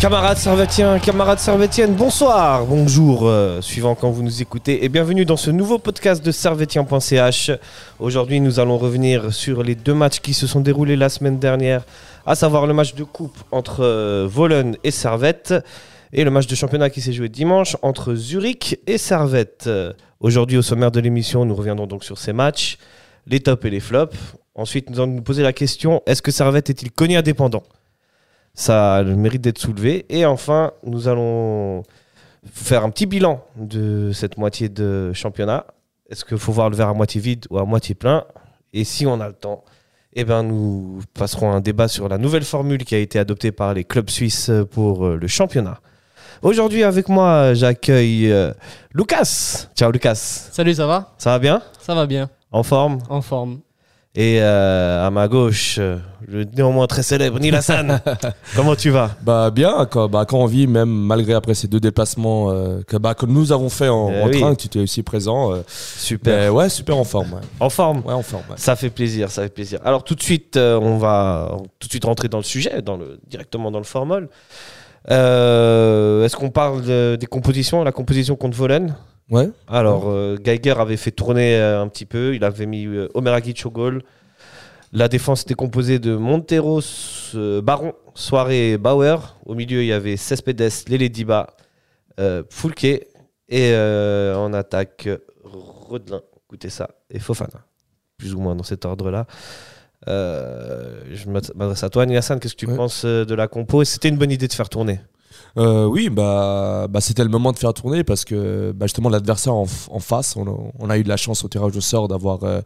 Camarades servétiens, camarades servétiennes, bonsoir, bonjour, euh, suivant quand vous nous écoutez, et bienvenue dans ce nouveau podcast de servetien.ch. Aujourd'hui, nous allons revenir sur les deux matchs qui se sont déroulés la semaine dernière, à savoir le match de coupe entre euh, et Servette, et le match de championnat qui s'est joué dimanche entre Zurich et Servette. Aujourd'hui, au sommaire de l'émission, nous reviendrons donc sur ces matchs, les tops et les flops. Ensuite, nous allons nous poser la question est-ce que Servette est-il connu indépendant? Ça a le mérite d'être soulevé. Et enfin, nous allons faire un petit bilan de cette moitié de championnat. Est-ce qu'il faut voir le verre à moitié vide ou à moitié plein? Et si on a le temps, eh ben, nous passerons un débat sur la nouvelle formule qui a été adoptée par les clubs suisses pour euh, le championnat. Aujourd'hui, avec moi, j'accueille euh, Lucas. Ciao, Lucas. Salut, ça va? Ça va bien? Ça va bien, En forme? En forme. Et euh, à ma gauche, euh, le néanmoins très célèbre Neil Hassan. Comment tu vas? Bah bien, quand, bah, quand on vit, même malgré après ces deux déplacements euh, que, bah, que nous avons fait en, Eh en oui. train, que tu étais aussi présent. Super. ben ouais, super en forme. Ouais, En forme? Ouais, en forme. ouais. Ça fait plaisir, ça fait plaisir. Alors tout de suite, on va tout de suite rentrer dans le sujet, dans le, directement dans le formol. Est-ce qu'on parle de- des compositions, la composition contre Volen Ouais. Alors, euh, Geiger avait fait tourner euh, un petit peu, il avait mis euh, au goal. La défense était composée de Monteros, euh, Baron, Soirée et Bauer. Au milieu, il y avait Cespedes, Lele Diba, Foulke. Et en attaque, Rodelin, écoutez ça, et Fofana. Plus ou moins dans cet ordre-là. Je m'adresse à toi, Hassan. Qu'est-ce que tu Ouais. penses de la compo? C'était une bonne idée de faire tourner. Euh, oui, bah, bah, c'était le moment de faire tourner parce que bah, l'adversaire en, face, on a, eu de la chance au tirage au sort d'avoir euh,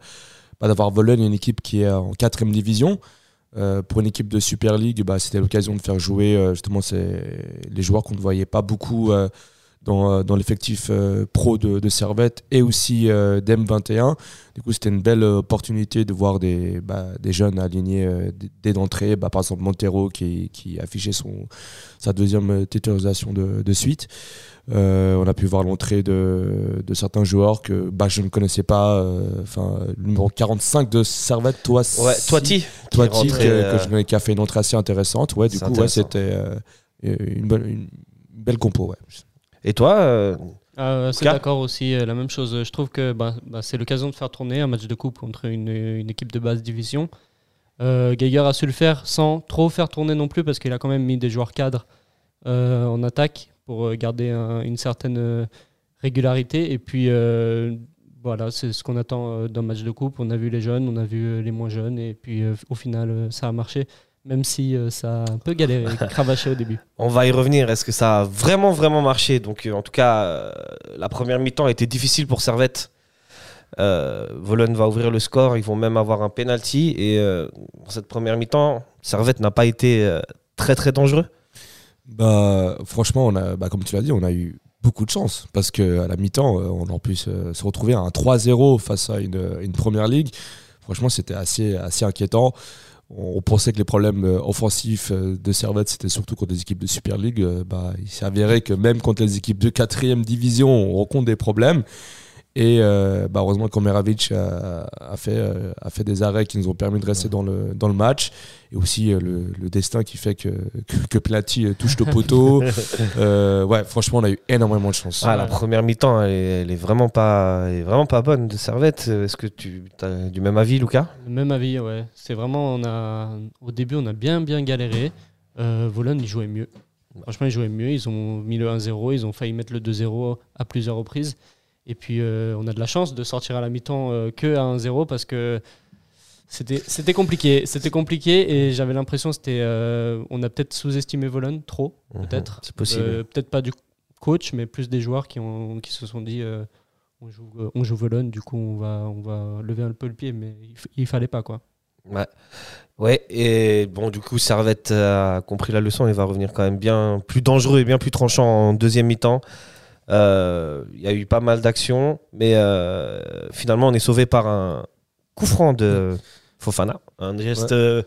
bah, une équipe qui est en quatrième division. Euh, pour une équipe de Super League, c'était l'occasion de faire jouer euh, les joueurs qu'on ne voyait pas beaucoup dans, euh, dans l'effectif euh, pro de, de Servette et aussi euh, d'M21. Du coup, c'était une belle opportunité de voir des, bah, des jeunes alignés euh, dès d'entrée. Bah, par exemple, Montero qui, qui affichait son, sa deuxième titularisation de, de suite. On a pu voir l'entrée de, de certains joueurs que bah, je ne connaissais pas. Enfin, le numéro 45 de Servette, toi, Ouais, Toiti. qui est Toiti, rentré, que- que je connais, qui a fait une entrée assez intéressante. Ouais, du coup, ouais, c'était une, bonne- une belle compo. Ouais. Et toi euh, Euh, c'est d'accord aussi, euh, la même chose. Je trouve que bah, bah, c'est l'occasion de faire tourner un match de coupe contre une, une équipe de basse division. Euh, Geiger a su le faire sans trop faire tourner non plus parce qu'il a quand même mis des joueurs cadres en attaque pour garder un- une certaine régularité. Et puis voilà, c'est ce qu'on attend d'un match de coupe. On a vu les jeunes, on a vu les moins jeunes et puis euh, au final ça a marché. Même si euh, ça a un peu galéré, cravaché au début. On va y revenir. Est-ce que ça a vraiment, vraiment marché? Donc, euh, en tout cas, euh, la première mi-temps a été difficile pour Servette. Euh, Vologne va ouvrir le score. Ils vont même avoir un penalty. Et euh, dans cette première mi-temps, Servette n'a pas été euh, très, très dangereux. Bah, franchement, on a, bah, comme tu l'as dit, on a eu beaucoup de chance parce que à la mi-temps, on a pu se, se retrouver à un 3-0 face à une, une première ligue. Franchement, c'était assez, assez inquiétant. On, pensait que les problèmes euh, offensifs euh, de Servette, c'était surtout contre des équipes de Super League. Euh, bah, il avéré que même contre les équipes de 4 division, on rencontre des problèmes. Et euh, bah, heureusement qu'Omeravic a, a, fait, euh, a fait des arrêts qui nous ont permis de rester dans le, dans le match. Et aussi euh, le, le destin qui fait que, que, que Plati euh, touche le poteau. Euh, ouais, franchement, on a eu énormément de chance. Ah, la première mi-temps, elle, est- elle est vraiment pas, elle est vraiment pas bonne de Servette. Est-ce que tu as du même avis, Lucas Le Même avis, ouais. C'est vraiment, on a, au début, on a bien, bien galéré. Euh, Vologne, ils jouaient mieux. Franchement, ils jouaient mieux. Ils ont mis le 1-0, ils ont failli mettre le 2-0 à plusieurs reprises. Et puis, euh, on a de la chance de sortir à la mi-temps euh, que à 1-0 parce que c'était compliqué. C'était compliqué et j'avais l'impression c'était. euh, on a peut-être sous-estimé Vologne, trop, peut-être. Mhm, C'est possible. Euh, peut-être pas du coach, mais plus des joueurs qui, ont, qui se sont dit euh, on, joue, on joue Vologne, du coup on va, on va lever un peu le pied, mais il, il fallait pas quoi. Ouais. Ouais, et bon, du coup, Servette a compris la leçon et va revenir quand même bien plus dangereux et bien plus tranchant en deuxième mi-temps. Euh, Il y a eu pas mal d'actions, mais euh, finalement, on est sauvé par un coup franc de, Fofana. Un geste, Ouais. euh,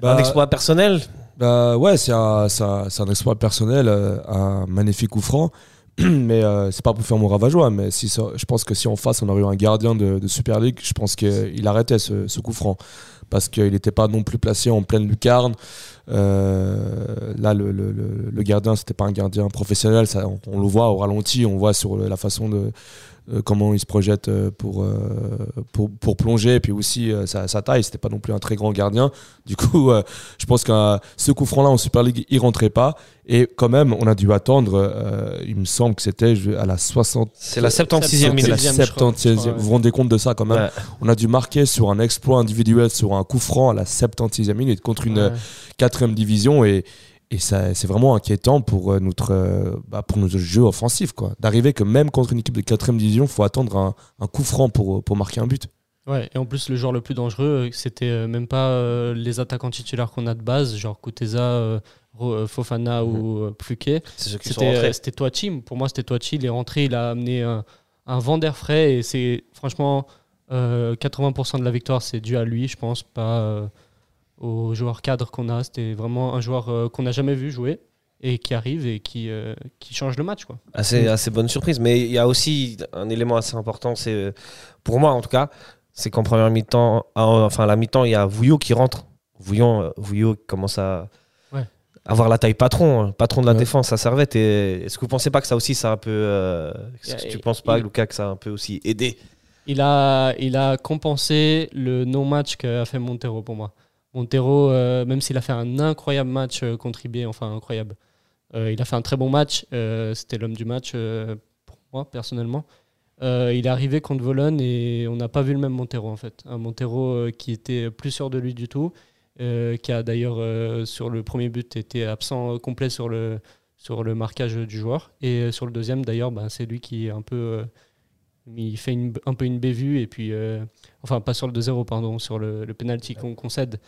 Bah, un exploit personnel. Bah ouais, c'est un, un, exploit personnel, un magnifique coup franc. Mais euh, c'est pas pour faire mon ravageois, mais si ça- je pense que si en face on aurait eu un gardien de, de Super League, je pense qu'il arrêtait ce, ce coup franc. Parce qu'il n'était pas non plus placé en pleine lucarne. Euh, là, le, le, le, gardien, c'était pas un gardien professionnel. On, on le voit au ralenti, on voit sur la façon de. Euh, comment il se projette euh, pour, euh, pour, pour plonger, et puis aussi sa, sa taille, c'était pas non plus un très grand gardien. Du coup, euh, je pense que ce coup franc-là en Super League, il rentrait pas. Et quand même, on a dû attendre, euh, il me semble que c'était à la 60. C'est la 76e C'est la minute. 76e, je crois, 76e. je crois, ouais. Vous vous rendez compte de ça quand même? Ouais. On a dû marquer sur un exploit individuel, sur un coup franc à la 76e minute contre une Ouais. quatrième division. Et, et ça, c'est vraiment inquiétant pour, euh, notre, euh, bah, pour notre jeu offensif. quoi. D'arriver que même contre une équipe de quatrième division, il faut attendre un, un coup franc pour, pour marquer un but. Ouais, et en plus, le joueur le plus dangereux, euh, c'était euh, même pas euh, les attaquants titulaires qu'on a de base, genre Kuteza, euh, euh, Fofana ou euh, Pluquet. C'est ceux qui sont C'était euh, Toachi. Pour moi, c'était Toachi. Il est rentré, il a amené un, un vent d'air frais et c'est franchement euh, 80% de la victoire, c'est dû à lui, je pense, pas aux joueurs cadres qu'on a. C'était vraiment un joueur euh, qu'on n'a jamais vu jouer et qui arrive et qui, euh, qui change le match. Quoi. Assez, assez bonne surprise. Mais il y a aussi un élément assez important, c'est euh, pour moi en tout cas, c'est qu'en première mi-temps, ah, enfin à la mi-temps, il y a Vouillot qui rentre. Vouillon, Vouillot commence à Ouais. avoir la taille patron, hein, patron de la Ouais. défense à Servette. Et est-ce que vous pensez pas que ça aussi, ça a un peu, euh, est-ce que Et- tu penses pas, il- Lucas, que ça a un peu aussi aidé? Il a, il a compensé le non-match qu'a fait Montero pour moi. Montero, euh, même s'il a fait un incroyable match euh, contre IB, enfin incroyable, euh, il a fait un très bon match. euh, C'était l'homme du match pour moi, personnellement. Il est arrivé contre Vologne et on n'a pas vu le même Montero en fait. Un Montero qui était plus sûr de lui du tout, qui a d'ailleurs sur le premier but été absent complet sur le, sur le marquage du joueur. Et sur le deuxième d'ailleurs, ben, c'est lui qui est un peu... il fait une- un peu une bévue et puis euh, enfin pas sur le 2-0 pardon sur le, le penalty qu'on concède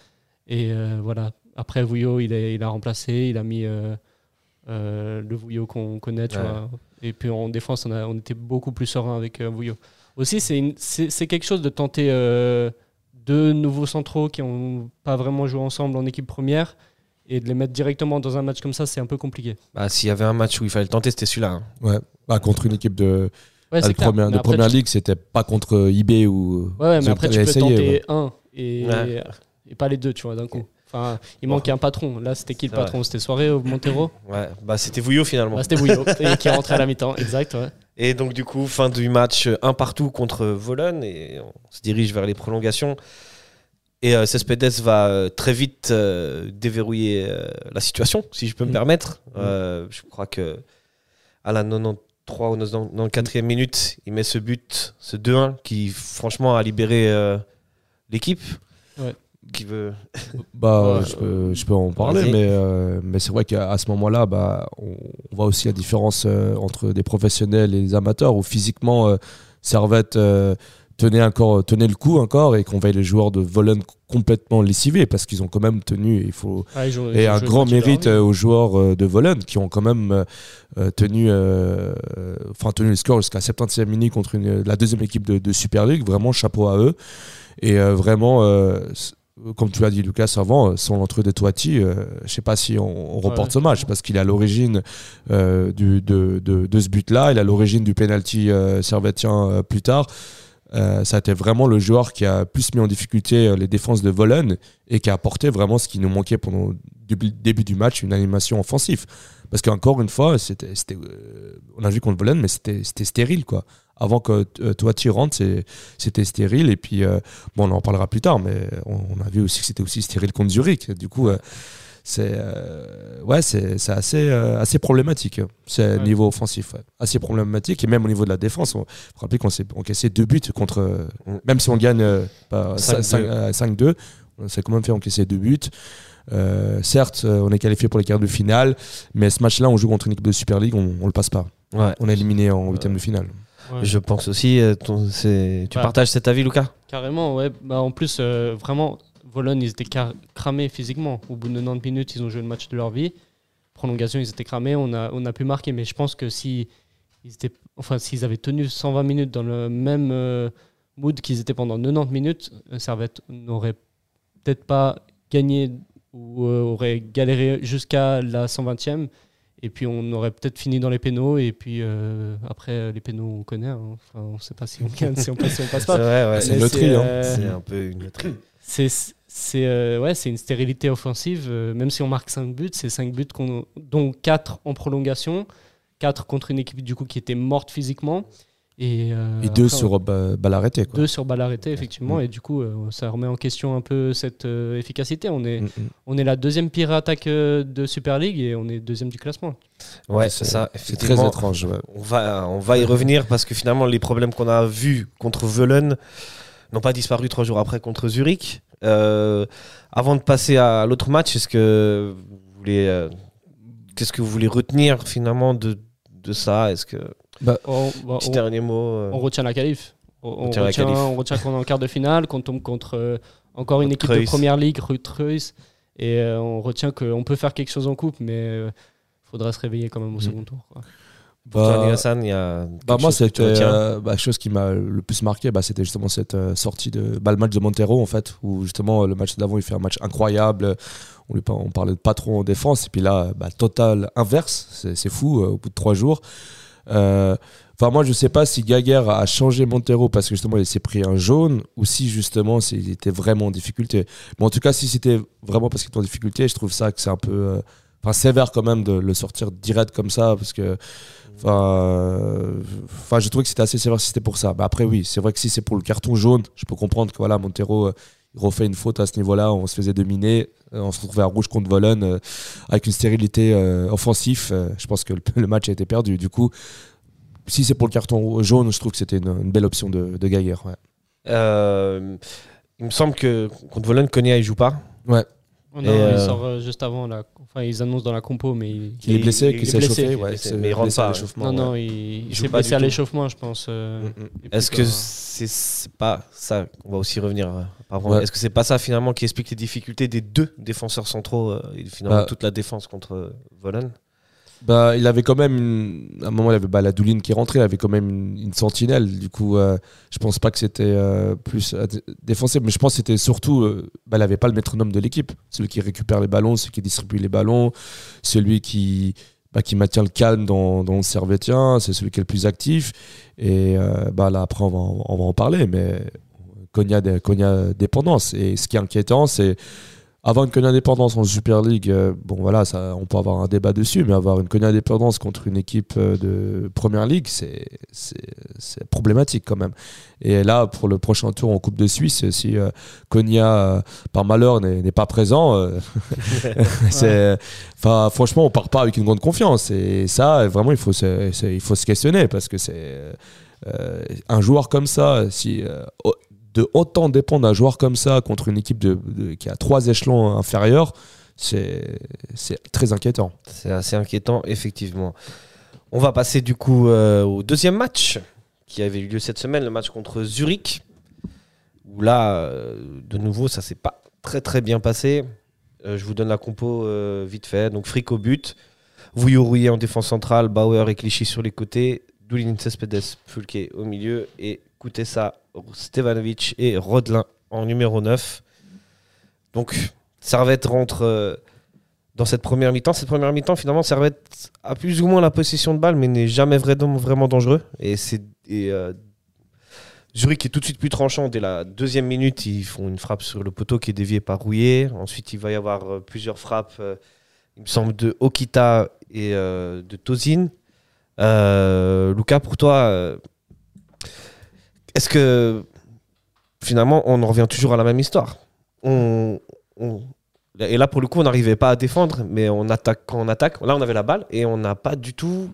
et euh, voilà après Vouillot il a, il a remplacé il a mis euh, euh, le Vouillot qu'on connaît tu Ouais. vois. et puis en défense on, a, on était beaucoup plus serein avec euh, Vouillot aussi c'est quelque chose de tenter euh, deux nouveaux centraux qui ont pas vraiment joué ensemble en équipe première et de les mettre directement dans un match comme ça c'est un peu compliqué bah, S'il y avait un match où il fallait le tenter, c'était celui-là. hein. Ouais. Bah, contre une équipe de, ouais, clair. première, de après, première tu- ligue, c'était pas contre IB ou. Ouais, ouais, mais après, tu peux essayé, tenter ouais. un et, Ouais. et pas les deux, tu vois, d'un coup. Enfin, il Bon. manquait un patron. Là, c'était qui le patron? C'était Soirée au Montero? Ouais, bah, c'était Vouillot finalement. Bah, C'était Bouillot, et qui est rentré à la mi-temps, exact, ouais. Et donc, du coup, fin du match, un partout contre Vologne. Et on se dirige vers les prolongations. Et euh, Cespedes va euh, très vite euh, déverrouiller euh, la situation, si je peux me Mm. permettre. Euh, je crois que à la 93 ou 94e minute, il met ce but, ce 2-1, qui franchement a libéré euh, l'équipe. Ouais. Qui veut. Bah, Ouais, je, peux, je peux en parler, mais, euh, mais c'est vrai qu'à ce moment-là, bah, on, on voit aussi la différence euh, entre des professionnels et des amateurs, où physiquement, euh, Servette tenait, encore, le coup encore, et qu'on voyait les joueurs de Vologne complètement lessivés, parce qu'ils ont quand même tenu, il faut, ils ils et un grand mérite euh, aux joueurs euh, de Vologne qui ont quand même euh, tenu, euh, enfin, tenu le score jusqu'à 70e minute contre une- la deuxième équipe de, de Super League. Vraiment, chapeau à eux. Et euh, vraiment, comme tu l'as dit, Lucas, avant, sans l'entrée de Toiti, euh, je sais pas si on, on reporte Ouais. ce match parce qu'il est à l'origine euh, de, de- de ce but-là. Il est à l'origine du penalty euh, servetien plus tard. Euh, ça a été vraiment le joueur qui a plus mis en difficulté euh, les défenses de Vologne et qui a apporté vraiment ce qui nous manquait pendant le début, du match, une animation offensive. Parce qu'encore une fois, c'était, euh, on a vu contre Vologne, mais c'était, stérile. Quoi. Avant que euh, Toiti rentre, c'est- c'était stérile. Et puis, bon, on en parlera plus tard, mais on, a vu aussi que c'était aussi stérile contre Zurich. Du coup, c'est, euh, ouais, c'est, c'est assez, euh, assez problématique. C'est Ouais. niveau offensif, ouais. assez problématique. Et même au niveau de la défense, on faut rappeler qu'on s'est encaissé deux buts contre. Même si on gagne euh, pas 5-2. 5 euh, 5-2, on s'est quand même fait encaisser deux buts. Euh, certes, on est qualifié pour les quarts de finale, mais ce match-là, on joue contre une équipe de Super League, on, on le passe pas. Ouais. On est éliminé en huitième de finale. Ouais. Je pense aussi. ton- tu Ouais. partages cet avis, Lucas Carrément, ouais. Bah, en plus, euh, vraiment, Vologne, ils étaient cramés physiquement. Au bout de 90 minutes, ils ont joué le match de leur vie. Prolongation, ils étaient cramés. On a, on a pu marquer, mais je pense que si ils étaient, enfin, s'ils avaient tenu 120 minutes dans le même, euh, mood qu'ils étaient pendant 90 minutes, euh, Servette n'aurait peut-être pas gagné ou euh, aurait galéré jusqu'à la 120e. Et puis on aurait peut-être fini dans les pénaux. Et puis euh, après, les pénaux, on connaît. hein. Enfin, on ne sait pas si on gagne, si on passe, si on passe C'est pas. vrai, ouais. C'est Mais une loterie, hein. C'est un peu une loterie. c'est c'est euh, ouais, c'est une stérilité offensive. euh, même si on marque 5 buts, c'est 5 buts dont 4 en prolongation, 4 contre une équipe du coup qui était morte physiquement et, euh, Et deux après, sur bah, balle arrêtée. Quoi. deux sur balle arrêtée effectivement Mm. et du coup euh, ça remet en question un peu cette euh, efficacité. On est Mm, mm. on est la deuxième pire attaque euh, de Super League et on est deuxième du classement. Ouais, c'est ça. C'est très étrange. ouais. On va, on va y revenir parce que finalement, les problèmes qu'on a vus contre Velen n'ont pas disparu trois jours après contre Zurich. Euh, avant de passer à l'autre match, est-ce que vous voulez, euh, qu'est-ce que vous voulez retenir finalement de, de ça? Est-ce que On, bah, petit on- dernier mot euh, on retient la qualif. On, on retient on qu'on est en quart de finale, qu'on tombe contre encore une équipe de première ligue, Ruth-Creuse, et on retient qu'on peut faire quelque chose en coupe, mais il faudra se réveiller quand même au Mm. second tour. quoi. Pour toi, Bah, San, il y a Bah quelque moi, chose c'était euh, bah, chose qui m'a le plus marqué, bah, c'était justement cette euh, sortie de bah, le match de Montero en fait, où justement le match d'avant il fait un match incroyable. On, lui, on parlait de patron en défense et puis là, bah, total inverse, c'est fou euh, au bout de trois jours. Enfin moi je sais pas si Gaguerre a changé Montero parce que justement il s'est pris un jaune ou si justement il était vraiment en difficulté. Mais en tout cas si c'était vraiment parce qu'il était en difficulté, je trouve ça que c'est un peu enfin sévère quand même de le sortir direct comme ça parce que enfin euh, enfin je trouvais que c'était assez sévère si c'était pour ça. Après oui, c'est vrai que si c'est pour le carton jaune, je peux comprendre que voilà Montero euh, il refait une faute à ce niveau-là, on se faisait dominer, euh, on se retrouvait à rouge contre Volen euh, avec une stérilité euh, offensif. euh, je pense que le, le match a été perdu. Du coup, si c'est pour le carton jaune, je trouve que c'était une, une belle option de, de. Ouais. Il me semble que contre Volen, Konya, il joue pas. Et, non, euh, il sort euh, juste avant. La... Enfin, ils annoncent dans la compo, mais il- Qu'il est Il- blessé, il qu'il est s'est il est Ouais, mais il rentre blessé à pas, ouais. l'échauffement, non, ouais. non, il, il s'est blessé à l'échauffement, je pense. euh, Mm, mm. Est-ce que- c'est pas ça On va aussi revenir. euh, Ouais. Est-ce que c'est pas ça finalement qui explique les difficultés des deux défenseurs centraux euh, et finalement Bah. toute la défense contre euh, Volen? Bah, il avait quand même une- à un moment il avait bah, la Douline qui rentrait, il avait quand même une, sentinelle. Du coup, euh, je pense pas que c'était euh, plus dé- défensif, mais je pense que c'était surtout, euh, bah, il avait pas le métronome de l'équipe, celui qui récupère les ballons, celui qui distribue les ballons, celui qui bah, qui maintient le calme dans, dans le servetien, c'est celui qui est le plus actif. Et euh, bah là après on va, on va en parler, mais dé- Konya dépendance. Et ce qui est inquiétant, c'est avoir une Konya dépendance en Super League, euh, bon voilà, ça, on peut avoir un débat dessus, mais avoir une Konya dépendance contre une équipe euh, de Première Ligue, c'est problématique quand même. Et là, pour le prochain tour en Coupe de Suisse, si euh, Konya, euh, par malheur, n'est pas présent, euh, c'est, franchement, on part pas avec une grande confiance. Et ça, vraiment, il faut se, il faut se questionner parce que c'est euh, un joueur comme ça, si euh, de autant dépendre d'un joueur comme ça contre une équipe qui a trois échelons inférieurs, c'est très inquiétant. C'est assez inquiétant, effectivement. On va passer du coup euh, au deuxième match qui avait eu lieu cette semaine, le match contre Zurich. Où là, euh, de nouveau, ça s'est pas très très bien passé. Euh, je vous donne la compo vite fait. Donc Frick au but, Vouillot Rouillet en défense centrale, Bauer et Clichy sur les côtés, Doulin Cespedes, Fulke au milieu et Koutessa, Stevanovic et Rodelin en numéro 9. Donc Servette rentre euh, dans cette première mi-temps. Cette première mi-temps, finalement, Servette a plus ou moins la possession de balle, mais n'est jamais vraiment, dangereux. Et c'est euh, Zurich est tout de suite plus tranchant. Dès la deuxième minute, ils font une frappe sur le poteau qui est déviée par Rouillet. Ensuite, il va y avoir euh, plusieurs frappes, il me semble, de Okita et de Tozin. Euh, Lucas, pour toi, est-ce que finalement, on en revient toujours à la même histoire? On, on- Et là, pour le coup, on n'arrivait pas à défendre, mais on attaque quand on attaque. Là, on avait la balle et on n'a pas du tout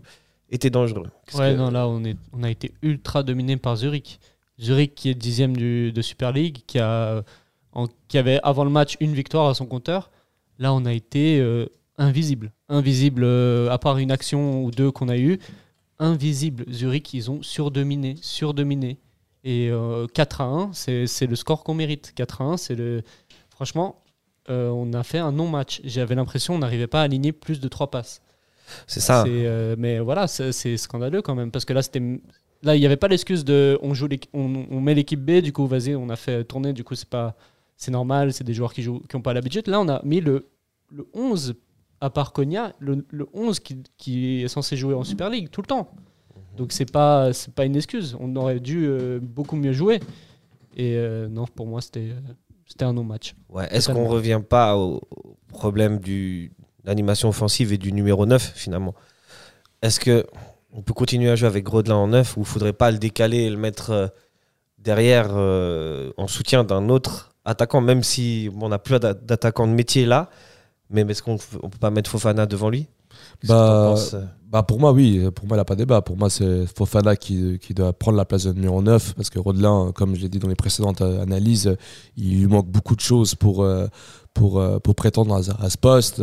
été dangereux. Ouais, que- non, là, on, est, on a été ultra dominé par Zurich. Zurich qui est dixième du, de Super League, qui, a, en- qui avait avant le match une victoire à son compteur. Là, on a été euh, invisible. Invisible, euh, à part une action ou deux qu'on a eues. Invisible. Zurich, ils ont surdominé, surdominé. Et euh, 4 à 1, c'est le score qu'on mérite. 4 à 1, c'est le. Franchement, euh, on a fait un non-match. J'avais l'impression qu'on n'arrivait pas à aligner plus de 3 passes. C'est ça. Euh, mais voilà, c'est scandaleux quand même, parce que là, c'était là, il n'y avait pas l'excuse de on, joue on, on met l'équipe B, du coup, vas-y, on a fait tourner, du coup, c'est pas c'est normal, c'est des joueurs qui jouent qui n'ont pas l'habitude. Là, on a mis le, le 11, à part Konya, le, le 11 qui, qui est censé jouer en Super League tout le temps. Donc, c'est pas, c'est pas une excuse. On aurait dû euh, beaucoup mieux jouer. Et euh, non, pour moi, c'était euh, c'était un non-match. Ouais, Est-ce qu'on revient pas au, problème du l'animation offensive et du numéro 9 finalement? Est-ce que on peut continuer à jouer avec Grodelin en 9 ou faudrait pas le décaler et le mettre derrière euh, en soutien d'un autre attaquant, même si bon, on n'a plus d'a- d'attaquant de métier là, mais est-ce qu'on on peut pas mettre Fofana devant lui? Bah, euh Bah pour moi, oui. Pour moi, il n'y a pas débat. Pour moi, c'est Fofana qui, qui doit prendre la place de numéro 9 parce que Rodelin, comme je l'ai dit dans les précédentes euh, analyses, il lui manque beaucoup de choses pour, euh, pour, pour prétendre à, à ce poste.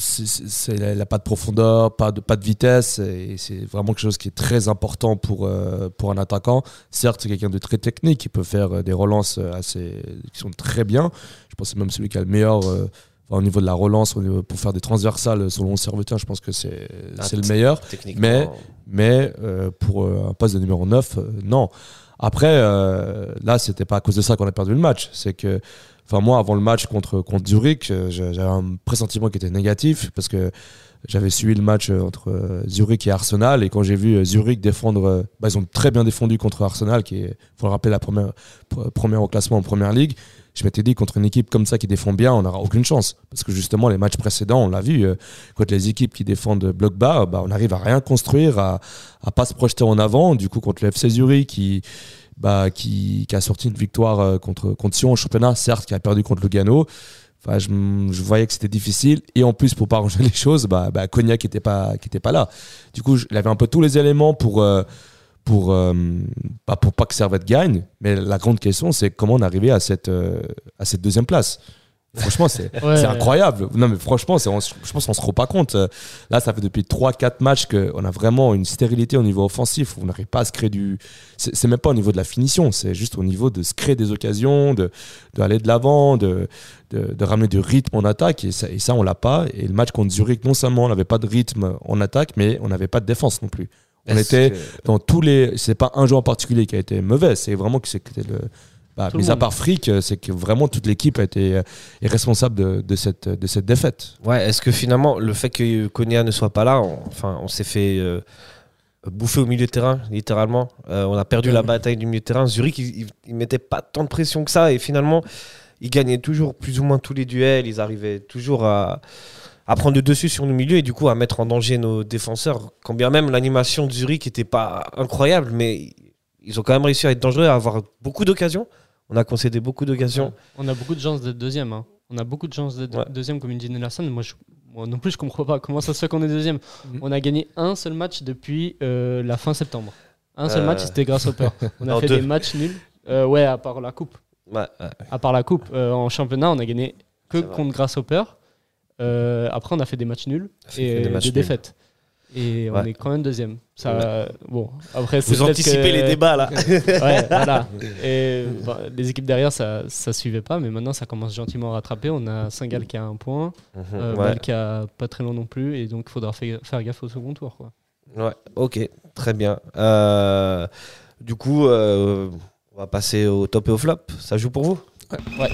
C'est- il n'a pas de profondeur, pas de, pas de vitesse, et c'est vraiment quelque chose qui est très important pour, euh, pour un attaquant. Certes, c'est quelqu'un de très technique, qui peut faire des relances assez, qui sont très bien. Je pense que c'est même celui qui a le meilleur euh, enfin, au niveau de la relance, pour faire des transversales selon le serviteur, je pense que c'est Ah, c'est le meilleur. mais- Mais euh, pour euh, un poste de numéro 9, euh, non. Après, euh, là, c'était pas à cause de ça qu'on a perdu le match. C'est que, enfin, moi, avant le match contre, contre Zurich, euh, j'avais un pressentiment qui était négatif parce que j'avais suivi le match euh, entre euh, Zurich et Arsenal. Et quand j'ai vu euh, Zurich défendre, euh, bah, ils ont très bien défendu contre Arsenal, qui est, faut le rappeler, la première, pr- première au classement en première ligue. Je m'étais dit, contre une équipe comme ça qui défend bien, on n'aura aucune chance. Parce que justement, les matchs précédents, on l'a vu, euh, contre les équipes qui défendent bloc bas, bah, on arrive à rien construire, à, à pas se projeter en avant. Du coup, contre le FC Zurich, qui, bah, qui, a sorti une victoire euh, contre, contre Sion en championnat, certes, qui a perdu contre Lugano. Je, voyais que c'était difficile. Et en plus, pour pas arranger les choses, bah, bah, Cognac n'était pas, pas là. Du coup, il avait un peu tous les éléments pour, euh, pour, euh, pas pour pas que Servette gagne. Mais la grande question, c'est comment on est arrivé à cette, euh, à cette deuxième place. Franchement, c'est Ouais. incroyable. Non, mais franchement, on- je pense qu'on se rend pas compte. Euh, Là, ça fait depuis 3-4 matchs qu'on a vraiment une stérilité au niveau offensif. On n'arrive pas à se créer du. C'est même pas au niveau de la finition, c'est juste au niveau de se créer des occasions, de d'aller de l'avant, de, de, de ramener du rythme en attaque. Et ça, et ça on l'a pas. Et le match contre Zurich, non seulement on n'avait pas de rythme en attaque, mais on n'avait pas de défense non plus. On était que- dans tous les. C'est pas un joueur en particulier qui a été mauvais, c'est vraiment que c'était le. Bah, le mis à part Frick, c'est que vraiment toute l'équipe a été euh, est responsable de, de cette, de cette défaite. Ouais, est-ce que finalement, le fait que Konya ne soit pas là, on, enfin, on s'est fait euh, bouffer au milieu de terrain, littéralement. Euh, on a perdu la bataille du milieu de terrain. Zurich, ils ne mettaient pas tant de pression que ça. Et finalement, ils gagnaient toujours plus ou moins tous les duels. Ils arrivaient toujours à, à prendre le dessus sur nos milieux et du coup à mettre en danger nos défenseurs. Quand bien même l'animation de Zurich n'était pas incroyable, mais ils ont quand même réussi à être dangereux, à avoir beaucoup d'occasions. On a concédé beaucoup d'occasions. On a beaucoup de chances d'être deuxième. hein. On a beaucoup de chances d'être Ouais. deuxième comme une Gene Larson. Moi, je- moi non plus, je comprends pas comment ça se fait qu'on est deuxième. Mhm. On a gagné un seul match depuis euh, la fin septembre. Un seul Euh. match, c'était grâce au peur. On a Non, fait deux. des matchs nuls. Euh, ouais, à part la coupe. Ouais, ouais. À part la coupe, euh, en championnat, on a gagné que contre Grasshopper. Euh, après, on a fait des matchs nuls et des matchs des nuls. défaites. Et on Ouais. est quand même deuxième. Ça, bon, après, Vous anticipez que- les débats là. Ouais, voilà. Et bah, les équipes derrière, ça, ça suivait pas, mais maintenant, ça commence gentiment à rattraper. On a Saint-Gall qui a un point, euh, Ouais. Bâle qui a pas très long non plus, et donc il faudra fa- faire gaffe au second tour. Quoi. Ouais, ok, très bien. Euh, du coup, euh, on va passer au top et au flop. Ça joue pour vous? Bien,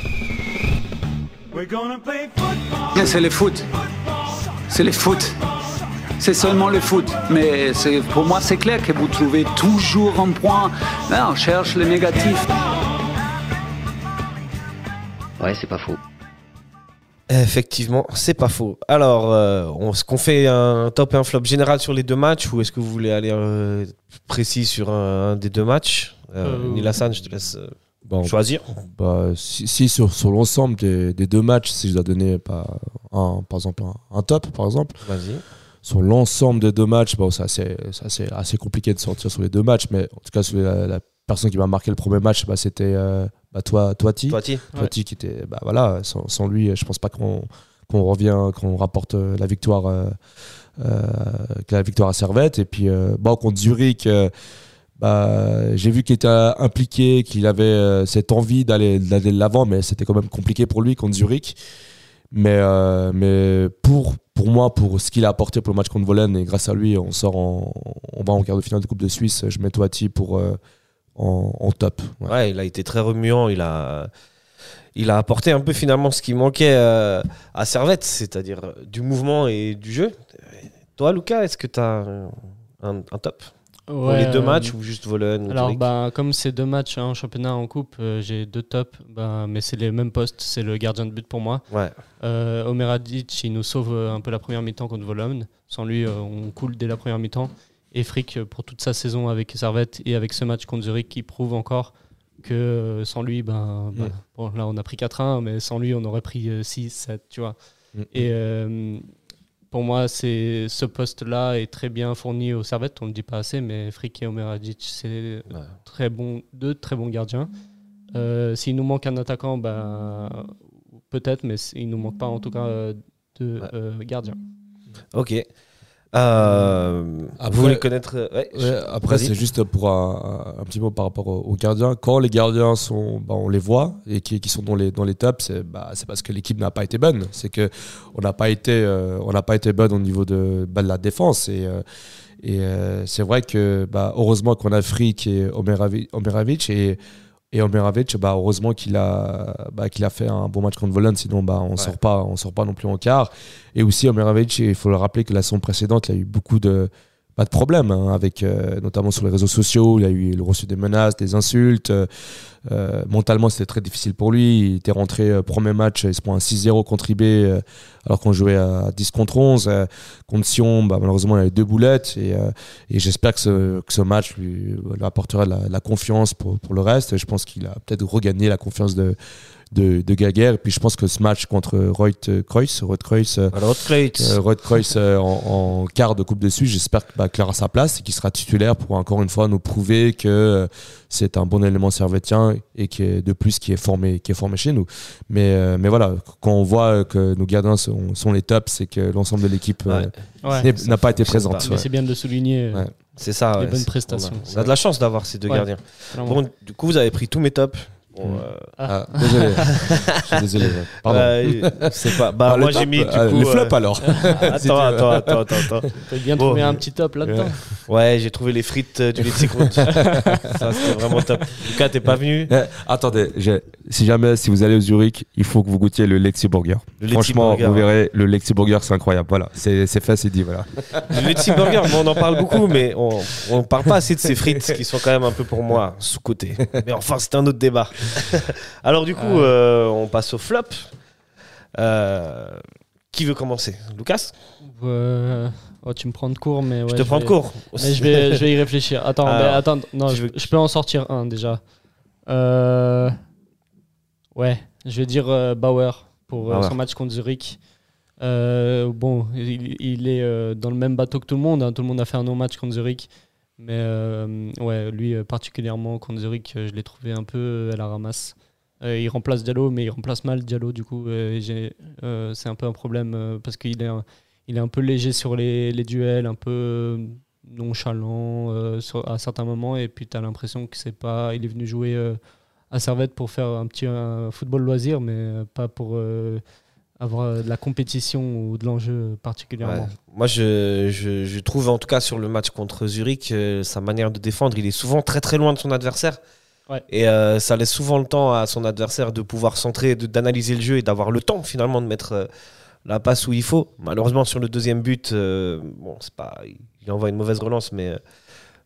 C'est le foot. C'est le foot. C'est seulement le foot. Mais c'est- pour moi, c'est clair que vous trouvez toujours un point. Là, on cherche le négatif. Ouais, c'est pas faux. Effectivement, c'est pas faux. Alors, euh, est-ce qu'on fait un top et un flop général sur les deux matchs ou est-ce que vous voulez aller euh, précis sur un, un des deux matchs? Euh, Euh, Nilassan, je te laisse Bon, choisir. bah, si, si sur, sur l'ensemble des, des deux matchs, si je dois donner pas un, par exemple un, un top, par exemple, Vas-y. sur l'ensemble des deux matchs, bon, c'est assez, c'est assez, assez compliqué de sortir sur les deux matchs, mais en tout cas, sur la, la personne qui m'a marqué le premier match, bah, c'était euh, bah, toi, Toiti. Toiti qui était, bah, voilà, sans, sans lui, je pense pas qu'on qu'on revient, qu'on rapporte euh, la victoire, euh, euh, la victoire à Servette. Et puis, euh, bon, contre Zurich, euh, bah, j'ai vu qu'il était euh, impliqué, qu'il avait euh, cette envie d'aller de l'avant, mais c'était quand même compliqué pour lui contre Zurich. Mais, euh, mais pour, pour moi, pour ce qu'il a apporté pour le match contre Volen, et grâce à lui, on sort en, on va en quart de finale de Coupe de Suisse. Je mets Toati pour en, top. Ouais. Il a été très remuant. Il a, il a apporté un peu finalement ce qui manquait à Servette, c'est-à-dire du mouvement et du jeu. Toi, Lucas, est-ce que tu as un top? Pour les deux euh, matchs ou juste Volen ou Alors, bah, comme c'est deux matchs hein, en championnat, en coupe, euh, j'ai deux tops, bah, mais c'est les mêmes postes. C'est le gardien de but pour moi. Ouais. Euh, Omer Adic, il nous sauve un peu la première mi-temps contre Vologne. Sans lui, on coule dès la première mi-temps. Et Frick, pour toute sa saison avec Servette et avec ce match contre Zurich, qui prouve encore que sans lui, ben, ben, Mm. bon, là on a pris 4-1, mais sans lui, on aurait pris euh, 6, 7, tu vois. Mm. Et pour moi, c'est ce poste-là est très bien fourni au Servette. On ne le dit pas assez, mais Frick et Omer Adic, c'est très bon, deux très bons gardiens. Euh, S'il nous manque un attaquant, bah, peut-être, mais il nous manque pas en tout cas euh, de Ouais. euh, gardiens. Ok. Euh, Après- vous voulez connaître euh, ouais, Ouais, après, c'est juste pour un, un petit mot par rapport aux, gardiens. Quand les gardiens sont, bah, on les voit et qui, qui sont dans les, dans les tops, c'est bah, c'est parce que l'équipe n'a pas été bonne. C'est que on n'a pas été, euh, on n'a pas été bonne au niveau de, bah, de la défense. Et, euh, et c'est vrai que bah, heureusement qu'on a et Omeravi- Omeravic et et Omeravic, bah, heureusement qu'il a, bah, qu'il a fait un bon match contre Volen, sinon bah, on ne sort, pas- on sort pas non plus en quart. Et aussi Omeravic, il faut le rappeler que la saison précédente, il a eu beaucoup de, pas de problème, hein, avec, euh, notamment sur les réseaux sociaux. Il a eu il a reçu des menaces, des insultes. euh, euh, mentalement, c'était très difficile pour lui. Il était rentré euh, premier match, il se prend un 6-0 contre IB, euh, alors qu'on jouait à 10 contre 11. euh, contre Sion, bah, malheureusement, il avait deux boulettes. Et, et j'espère que ce, que ce match lui, lui apportera la, la confiance pour, pour le reste. Je pense qu'il a peut-être regagné la confiance de, de, de Gaguerre. Et puis je pense que ce match contre Reut Kreuz, Reut Kreuz, Alors, Kreutz. euh, Kreuz euh, en, en quart de Coupe de Suisse, j'espère qu'il bah, sa place et qu'il sera titulaire pour encore une fois nous prouver que euh, c'est un bon élément servétien et qui est de plus qui est formé, qui est formé chez nous. Mais, euh, mais voilà, quand on voit que nos gardiens sont, sont les tops, c'est que l'ensemble de l'équipe euh, Ouais. n'a pas été présente. ouais. c'est bien de le souligner. Ouais. C'est ça. les ouais, bonnes c'est- prestations. On a, on a de la chance d'avoir ces deux Ouais. gardiens. Bon, du coup, vous avez pris tous mes tops. Bon, Mm. euh, Ah, désolé, je suis désolé. ouais. Pardon. euh, c'est pas. Bah, Ah, moi, j'ai mis du ah, coup. les euh, flops alors. attends, attends, attends, attends, attends. T'as bien Bon. trouvé un petit top là-dedans. Ouais, j'ai trouvé les frites euh, du Letzigrund. ça, c'était vraiment top. Lucas, t'es pas venu Eh, attendez, si jamais si vous allez au Zurich, il faut que vous goûtiez le Lexi Burger. Le Franchement, vous ouais. verrez, le Lexi Burger, c'est incroyable. Voilà, c'est fait, c'est dit. Voilà. Le Letzi Burger, bon, on en parle beaucoup, mais on, on parle pas assez de ces frites qui sont quand même un peu pour moi sous-côté. Mais enfin, c'est un autre débat. Alors, du coup, euh, on passe au flop. Euh, qui veut commencer? Lucas? Euh, oh, tu me prends de court, mais ouais, Je te prends de vais- cours. Mais je vais, je vais y réfléchir. Attends, mais attends, non, tu je, veux- je peux en sortir un déjà. Euh, Ouais, je vais dire euh, Bauer pour euh, Bauer. son match contre Zurich. Euh, bon, il, il est euh, dans le même bateau que tout le monde. hein. Tout le monde a fait un non-match contre Zurich. Mais euh, ouais, lui euh, particulièrement contre Zurich, euh, je l'ai trouvé un peu à la ramasse. Il remplace Diallo, mais il remplace mal Diallo. Du coup, c'est un peu un problème parce qu'il est, un- il est un peu léger sur les, les duels, un peu nonchalant sur- à certains moments. Et puis, tu as l'impression que c'est pas. Il est venu jouer à Servette pour faire un petit football loisir, mais pas pour avoir euh, de la compétition ou de l'enjeu particulièrement. Ouais. Moi, je, je, je trouve en tout cas sur le match contre Zurich, euh, sa manière de défendre, il est souvent très très loin de son adversaire. Ouais. Et euh, ça laisse souvent le temps à son adversaire de pouvoir centrer, d'analyser le jeu et d'avoir le temps finalement de mettre euh, la passe où il faut. Malheureusement, sur le deuxième but, bon, c'est pas, il envoie une mauvaise relance, mais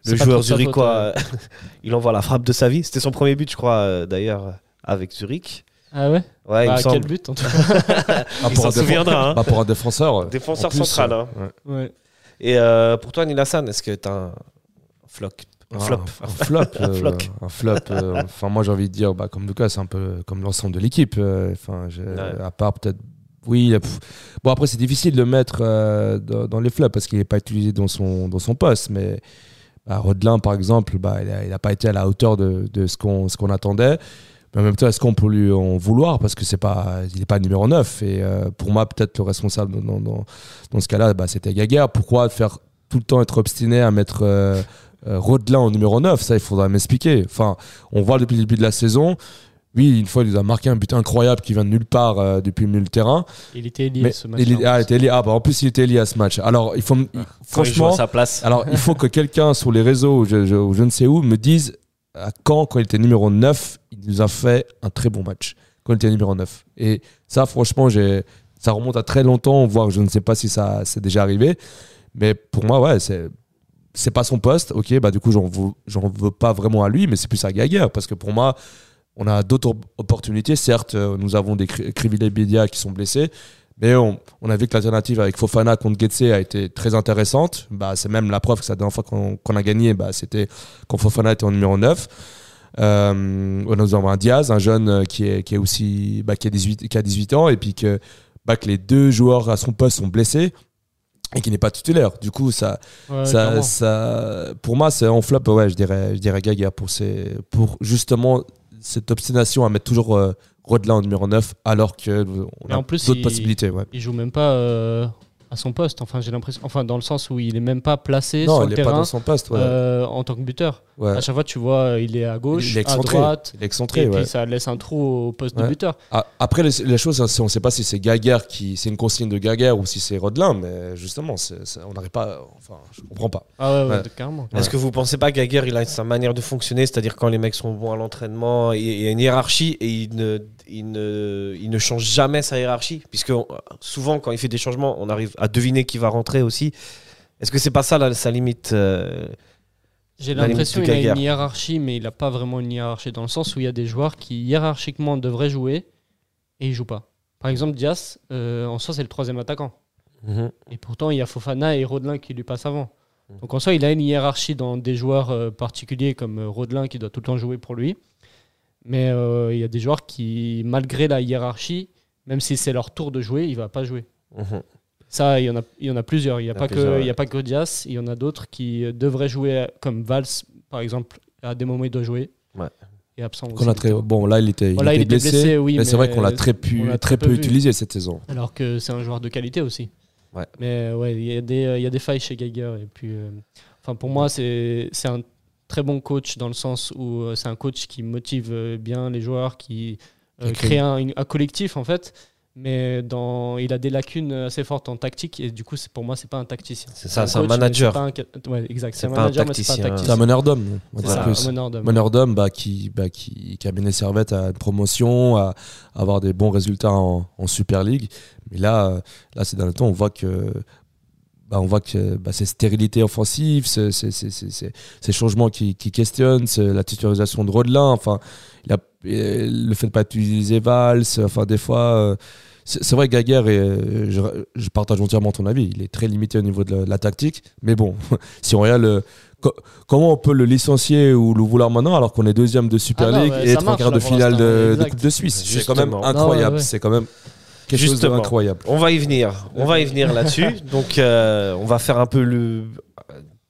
le joueur zurichois, il envoie la frappe de sa vie. C'était son premier but, je crois, d'ailleurs, avec Zurich. Ah ouais Ouais, il Bah, me Quel but en tout cas Ah, Il pour, un souviendra. hein. bah, pour un défenseur. Défenseur plus, central. hein. ouais. ouais. Et euh, pour toi, Nilassan, est-ce que tu as un flop? Un Ah, flop Un, un flop. Un euh, un flop, euh, Enfin, moi, j'ai envie de dire, bah, comme Lucas, c'est un peu comme l'ensemble de l'équipe. Enfin, Ouais. à part peut-être. Oui, pff. bon après c'est difficile de le mettre euh, dans, dans les flops parce qu'il n'est pas utilisé dans son, dans son poste. Mais bah, Rodelin, par exemple, bah, il n'a pas été à la hauteur de, de ce qu'on ce qu'on attendait. Mais en même temps, est-ce qu'on peut lui en vouloir? Parce que c'est pas, il n'est pas numéro 9. Et euh, pour moi, peut-être le responsable dans, dans, dans ce cas-là, bah, c'était Gaguerre. Pourquoi faire tout le temps être obstiné à mettre euh, euh, Rodelin en numéro 9 Ça, il faudra m'expliquer. Enfin, on voit depuis le début de la saison, Lui, une fois, il nous a marqué un but incroyable qui vient de nulle part euh, depuis le milieu de terrain. Il était lié Mais ce match. il ah, il était lié. Ah, bah, en plus, il était lié à ce match. Alors, il faut, il joue franchement, à sa place. alors, il faut que quelqu'un sur les réseaux ou je, je- ou je ne sais où me dise à quand, quand il était numéro 9, il nous a fait un très bon match. Quand il était numéro 9. Et ça, franchement, ça remonte à très longtemps, voire je ne sais pas si ça c'est déjà arrivé. Mais pour moi, ouais, c'est, c'est pas son poste. Ok, bah du coup, j'en veux, veux pas vraiment à lui, mais c'est plus à Gaguerre. Parce que pour moi, on a d'autres op- opportunités. Certes, euh, nous avons des Cri- Krivile Bedia qui sont blessés. Mais on, a vu que l'alternative avec Fofana contre Getse a été très intéressante. Bah, c'est même la preuve que la dernière fois qu'on qu'on a gagné, bah, c'était quand Fofana était en numéro 9. Euh, nous avons un Diaz, un jeune euh, qui est, qui est aussi bah, qui, a 18, qui a 18 ans, et puis que, bah, que les deux joueurs à son poste sont blessés et qui n'est pas titulaire. Du coup, ça, Ouais, ça, pour moi, c'est en flop, ouais, je dirais, je dirais Gaga pour, ses, pour justement cette obstination à mettre toujours euh, Rodelin en numéro 9 alors que on Mais a d'autres il- possibilités. Ouais. Il joue même pas euh, à son poste. Enfin, j'ai l'impression. Enfin, dans le sens où il est même pas placé Non, sur il le n'est pas dans son poste. Ouais. euh, en tant que buteur. Ouais. À chaque fois, tu vois, il est à gauche, il est à excentré. droite. Il est excentré, et ouais. puis ça laisse un trou au poste de buteur. Ah, Après, les, les choses, c'est- on ne sait pas si c'est Gaguerre qui. C'est une consigne de Gaguerre ou si c'est Rodelin, mais justement, on n'arrive pas. Enfin, je comprends pas. Ah ouais, ouais, Ouais. carrément. Est-ce que vous pensez pas que Gaguerre, il a sa manière de fonctionner, c'est-à-dire quand les mecs sont bons à l'entraînement, il il y a une hiérarchie et il ne, il ne, il ne change jamais sa hiérarchie Puisque on- souvent, quand il fait des changements, on arrive à deviner qui va rentrer aussi. Est-ce que c'est pas ça la- sa limite euh, J'ai l'impression qu'il a une hiérarchie, mais il n'a pas vraiment une hiérarchie dans le sens où il y a des joueurs qui hiérarchiquement devraient jouer et ils jouent pas. Par exemple, Diaz, euh, en soi, c'est le troisième attaquant. Et pourtant, il y a Fofana et Rodelin qui lui passent avant. Donc en soi, il a une hiérarchie dans des joueurs euh, particuliers comme euh, Rodelin qui doit tout le temps jouer pour lui. Mais euh, il y a des joueurs qui, malgré la hiérarchie, même si c'est leur tour de jouer, il va pas jouer. Mhm. Ça, il y en a, il y en a plusieurs. Il n'y a, pas que, ouais. il y a pas que Diaz, il y en a d'autres qui euh, devraient jouer, euh, comme Valls, par exemple. À des moments, il doit jouer. Ouais. Et absent aussi. a très, bon, là, il était, il Voilà, était il était blessé. blessé, oui, mais c'est vrai qu'on l'a très, pu, on l'a très très peu utilisé cette saison. Alors que c'est un joueur de qualité aussi. Ouais. Mais ouais, il y, a des- il y a des failles chez Geiger. Et puis, euh, enfin, pour moi, c'est c'est un très bon coach dans le sens où euh, c'est un coach qui motive euh, bien les joueurs, qui euh, crée- un, une- un collectif en fait. Mais dans, il a des lacunes assez fortes en tactique et du coup, pour moi, c'est pas un tacticien. C'est ça, c'est un manager. pas un ca- ouais, exact. C'est C'est un manager, mais c'est pas un tacticien. C'est un meneur d'homme. meneur d'homme. meneur d'homme bah, qui, bah, qui, qui a mené Servette à une promotion, à, à avoir des bons résultats en, en Super League. Mais là, là ces derniers temps, on voit que, bah, on voit que bah, ces stérilités offensives, ces, ces- ces- ces- ces- ces changements qui, qui questionnent, la titularisation de Rodelin, enfin, il a, euh, le fait de ne pas utiliser Valls, enfin, des fois. euh, c'est vrai que Gaguerre, est, euh, je, je partage entièrement ton avis, il est très limité au niveau de la, de la tactique. Mais bon, si on regarde le, co- comment on peut le licencier ou le vouloir maintenant alors qu'on est deuxième de Super Ah non, League ouais, et être en quart de finale de. Coupe de Suisse C'est quand même incroyable. Non, ouais, ouais. C'est quand même quelque chose Justement. d'incroyable. On va y venir. On va y venir là-dessus. Donc, euh, on va faire un peu le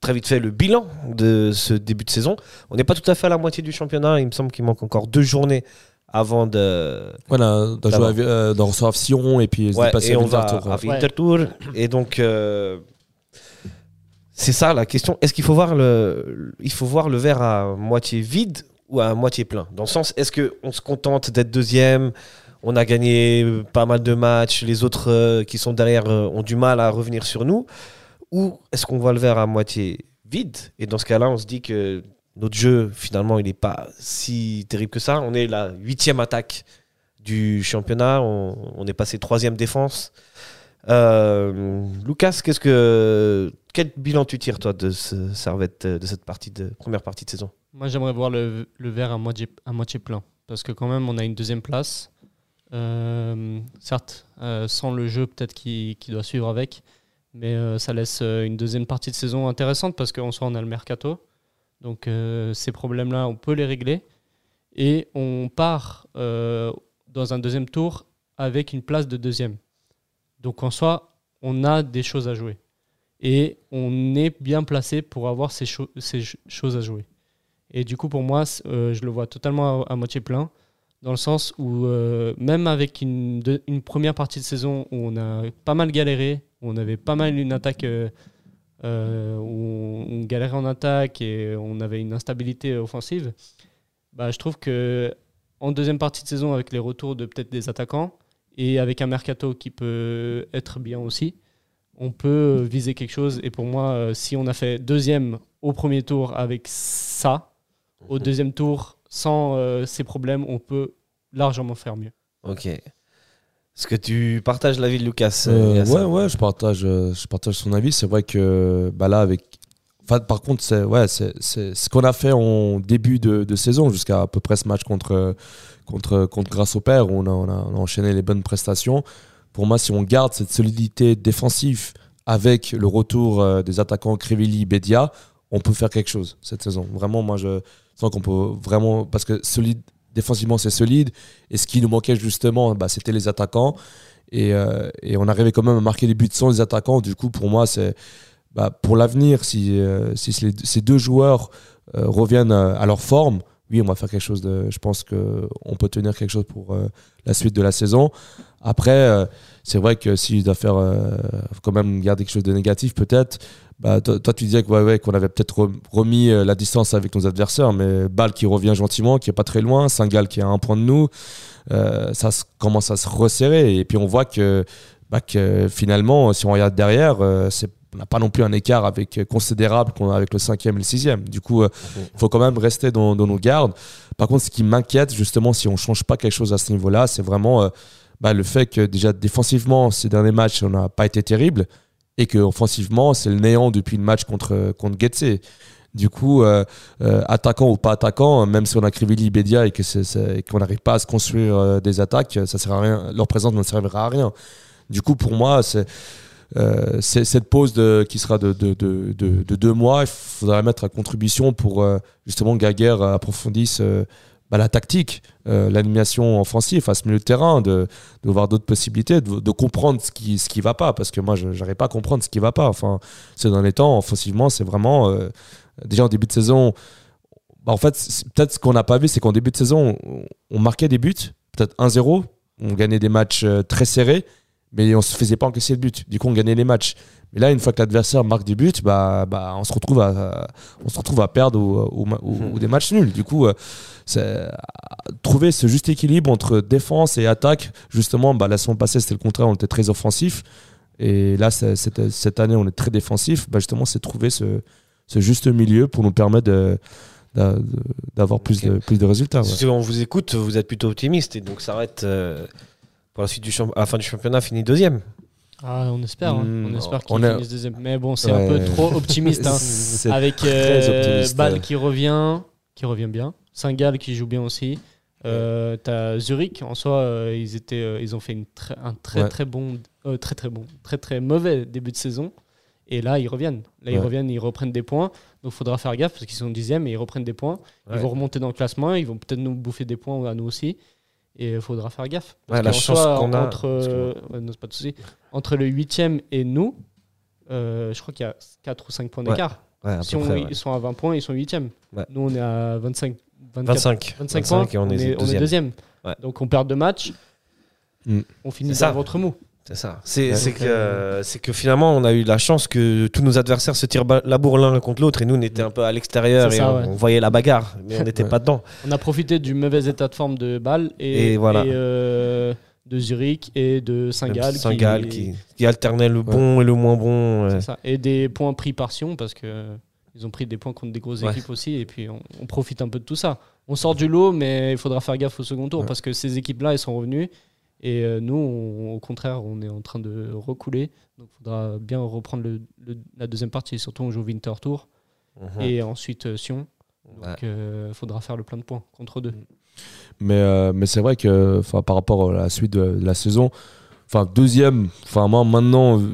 très vite fait le bilan de ce début de saison. On n'est pas tout à fait à la moitié du championnat. Il me semble qu'il manque encore deux journées avant de. Voilà, D'abord. joué à, euh, recevoir Sion et puis Ouais, dépasser et à on va Winterthur. à ouais. Winterthur. Et donc, euh, c'est ça la question. Est-ce qu'il faut voir le, il faut voir le verre à moitié vide ou à moitié plein? Dans le sens, est-ce que on se contente d'être deuxième? On a gagné pas mal de matchs. Les autres euh, qui sont derrière euh, ont du mal à revenir sur nous. Ou est-ce qu'on voit le verre à moitié vide? Et dans ce cas-là, on se dit que notre jeu, finalement, il n'est pas si terrible que ça. On est la huitième attaque du championnat. On, est passé troisième défense. Euh, Lucas, qu'est-ce que quel bilan tu tires toi de Servette, de cette partie de première partie de saison? Moi, j'aimerais voir le, le verre à moitié, à moitié plein. Parce que quand même, on a une deuxième place. Euh, certes, euh, sans le jeu peut-être qui, doit suivre avec. Mais euh, ça laisse une deuxième partie de saison intéressante parce qu'en soi, on a le mercato. Donc ces problèmes-là, on peut les régler. Et on part dans un deuxième tour avec une place de deuxième. Donc en soi, on a des choses à jouer. Et on est bien placé pour avoir ces, cho- ces ch- choses à jouer. Et du coup, pour moi, je le vois totalement à moitié plein, dans le sens où euh, même avec une, de- une première partie de saison où on a pas mal galéré, où on avait pas mal une attaque, euh, euh, où on, on galérait en attaque et on avait une instabilité offensive, bah, je trouve que en deuxième partie de saison avec les retours de peut-être des attaquants et avec un mercato qui peut être bien aussi, on peut viser quelque chose. Et pour moi, si on a fait deuxième au premier tour avec ça, au Mhm. deuxième tour sans euh, ces problèmes, on peut largement faire mieux. Ok. Est-ce que tu partages l'avis de Lucas Euh, euh, ouais, ouais, je partage, euh, je partage son avis. C'est vrai que bah là, avec. Enfin, par contre, c'est ouais, c'est c'est ce qu'on a fait en début de, de saison, jusqu'à à peu près ce match contre, contre, contre Grâce au Père, où on a, on, a, on a enchaîné les bonnes prestations. Pour moi, si on garde cette solidité défensive avec le retour des attaquants Crivelli, Bedia, on peut faire quelque chose cette saison. Vraiment, moi, je peut vraiment. Parce que solide, défensivement, c'est solide. Et ce qui nous manquait justement, bah, c'était les attaquants. Et, euh, on arrivait quand même à marquer des buts sans les attaquants. Du coup, pour moi, c'est bah, pour l'avenir, si, euh, si ces- deux joueurs euh, reviennent à leur forme, oui, on va faire quelque chose de. Je pense qu'on peut tenir quelque chose pour la suite de la saison. Après, euh, c'est vrai que s'il doit faire euh, quand même garder quelque chose de négatif, peut-être. Bah, toi, toi, tu disais que, ouais, ouais, qu'on avait peut-être re- remis euh, la distance avec nos adversaires, mais Bâle qui revient gentiment, qui est pas très loin, Saint-Gall qui est à un point de nous, euh, ça commence à se resserrer. Et puis on voit que, bah, que finalement, si on regarde derrière, euh, on n'a pas non plus un écart avec, considérable qu'on a avec le cinquième et le sixième. Du coup, il faut quand même rester dans, dans nos gardes. Par contre, ce qui m'inquiète, justement, si on ne change pas quelque chose à ce niveau-là, c'est vraiment bah, le fait que déjà défensivement, ces derniers matchs, on n'a pas été terrible et que offensivement, c'est le néant depuis le match contre, contre. Du coup, euh, euh, attaquant ou pas attaquant, même si on a Crivelli, Bedia et qu'on n'arrive pas à se construire euh, des attaques, ça sert à rien. Leur présence ne servira à rien. Du coup, pour moi, c'est euh, cette pause de, qui sera de, de, de, de- de deux mois, il faudra mettre à contribution pour justement que Gaguerre approfondisse bah, la tactique, euh, l'animation offensive, à ce milieu de terrain, de, de voir d'autres possibilités, de, comprendre ce qui ce qui va pas, parce que moi, je n'arrive pas à comprendre ce qui va pas. Enfin, dans les temps, offensivement, c'est vraiment euh, déjà en début de saison. bah, en fait, peut-être ce qu'on n'a pas vu, c'est qu'en début de saison, on, marquait des buts, peut-être 1-0, on gagnait des matchs euh, très serrés, mais on se faisait pas encaisser de but. Du coup, on gagnait les matchs. Mais là, une fois que l'adversaire marque des buts, bah, bah, on se retrouve à, on se retrouve à perdre ou, ou- ou- ou des matchs nuls. Du coup, euh, c'est euh, trouver ce juste équilibre entre défense et attaque. Justement, bah, la saison passée, c'était le contraire, on était très offensif. Et là, cette, année, on est très défensif. Bah, justement, c'est trouver ce, ce juste milieu pour nous permettre de- d'avoir plus, de, plus de résultats. ouais. Si on vous écoute, vous êtes plutôt optimiste et donc ça arrête euh, pour la suite du à la fin du championnat, fini deuxième. Ah, on espère. hein. Hmm, on espère on qu'ils est- finissent deuxième. Mais bon, c'est Ouais. un peu trop optimiste. hein. Avec euh, Bâle qui revient, qui revient bien. Saint-Gall qui joue bien aussi. Euh, T'as Zurich en soi, euh, ils étaient, euh, ils ont fait une un très Ouais. très bon, euh, très très bon, très très mauvais début de saison. Et là, ils reviennent. Là, ils reviennent, ils reprennent des points. Donc, il faudra faire gaffe parce qu'ils sont dixième et ils reprennent des points. Ils vont remonter dans le classement. Ils vont peut-être nous bouffer des points à nous aussi. Et il faudra faire gaffe. Parce Ouais, la chance qu'on a- Entre, euh, ouais, non, c'est pas de souci. entre le huitième et nous, euh, je crois qu'il y a 4 ou 5 points d'écart. Ouais, à Si peu on- près, ouais. ils sont à 20 points, ils sont 8e. Ouais. Nous, on est à 25, 24, 25. 25 points. et on, est, on est deuxième. Donc on perd deux matchs. Mm. On finit dans votre mou. C'est ça. C'est Ouais. que, euh, finalement, on a eu la chance que tous nos adversaires se tirent la bourre l'un contre l'autre et nous, on était un peu à l'extérieur et ça, on, ouais. on voyait la bagarre, mais on n'était Ouais. pas dedans. On a profité du mauvais état de forme de Bâle et, Et voilà. et, euh, de Zurich et de Saint-Gall. qui- Saint-Gall qui, qui alternait le bon et le moins bon. ça. Et des points pris par Sion parce que euh, ils ont pris des points contre des grosses Ouais. équipes aussi. Et puis on, on profite un peu de tout ça. On sort du lot, mais il faudra faire gaffe au second tour Ouais. parce que ces équipes-là, elles sont revenues. Et euh, nous, on- au contraire, on est en train de recouler. Donc il faudra bien reprendre le- le- la deuxième partie. Surtout, on joue Winter Tour Mhm. et ensuite euh, Sion. Donc Ouais. il faudra faire le plein de points contre deux. Mais, euh, mais c'est vrai que par rapport à la suite de, de la saison, enfin, deuxième, enfin, moi maintenant, euh,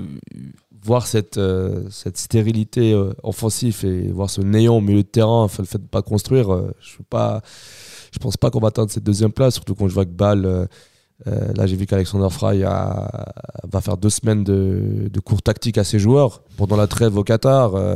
voir cette, euh, cette stérilité euh, offensive et voir ce néant au milieu de terrain, enfin, le fait de ne pas construire, euh, je ne pas, je pense pas qu'on va atteindre cette deuxième place, surtout quand je vois que Bâle, euh, là j'ai vu qu'Alexander Fry a- va faire deux semaines de, de cours tactiques à ses joueurs pendant la trêve au Qatar. euh,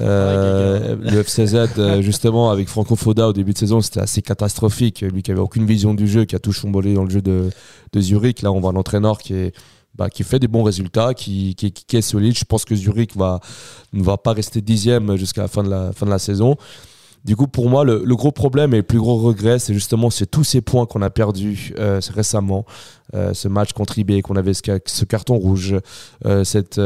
euh, Gaga. le FCZ, justement, avec Franco Foda au début de saison, c'était assez catastrophique. Lui qui avait aucune vision du jeu, qui a tout chamboulé dans le jeu de, de Zurich. Là, on voit un entraîneur qui, est, bah, qui fait des bons résultats, qui, qui, qui est solide. Je pense que Zurich va, ne va pas rester dixième jusqu'à la fin de la, fin de la saison. Du coup, pour moi, le, le gros problème et le plus gros regret, c'est justement c'est tous ces points qu'on a perdus euh, récemment. Euh, ce match contre IB, qu'on avait ce, ca- ce carton rouge, euh, cette,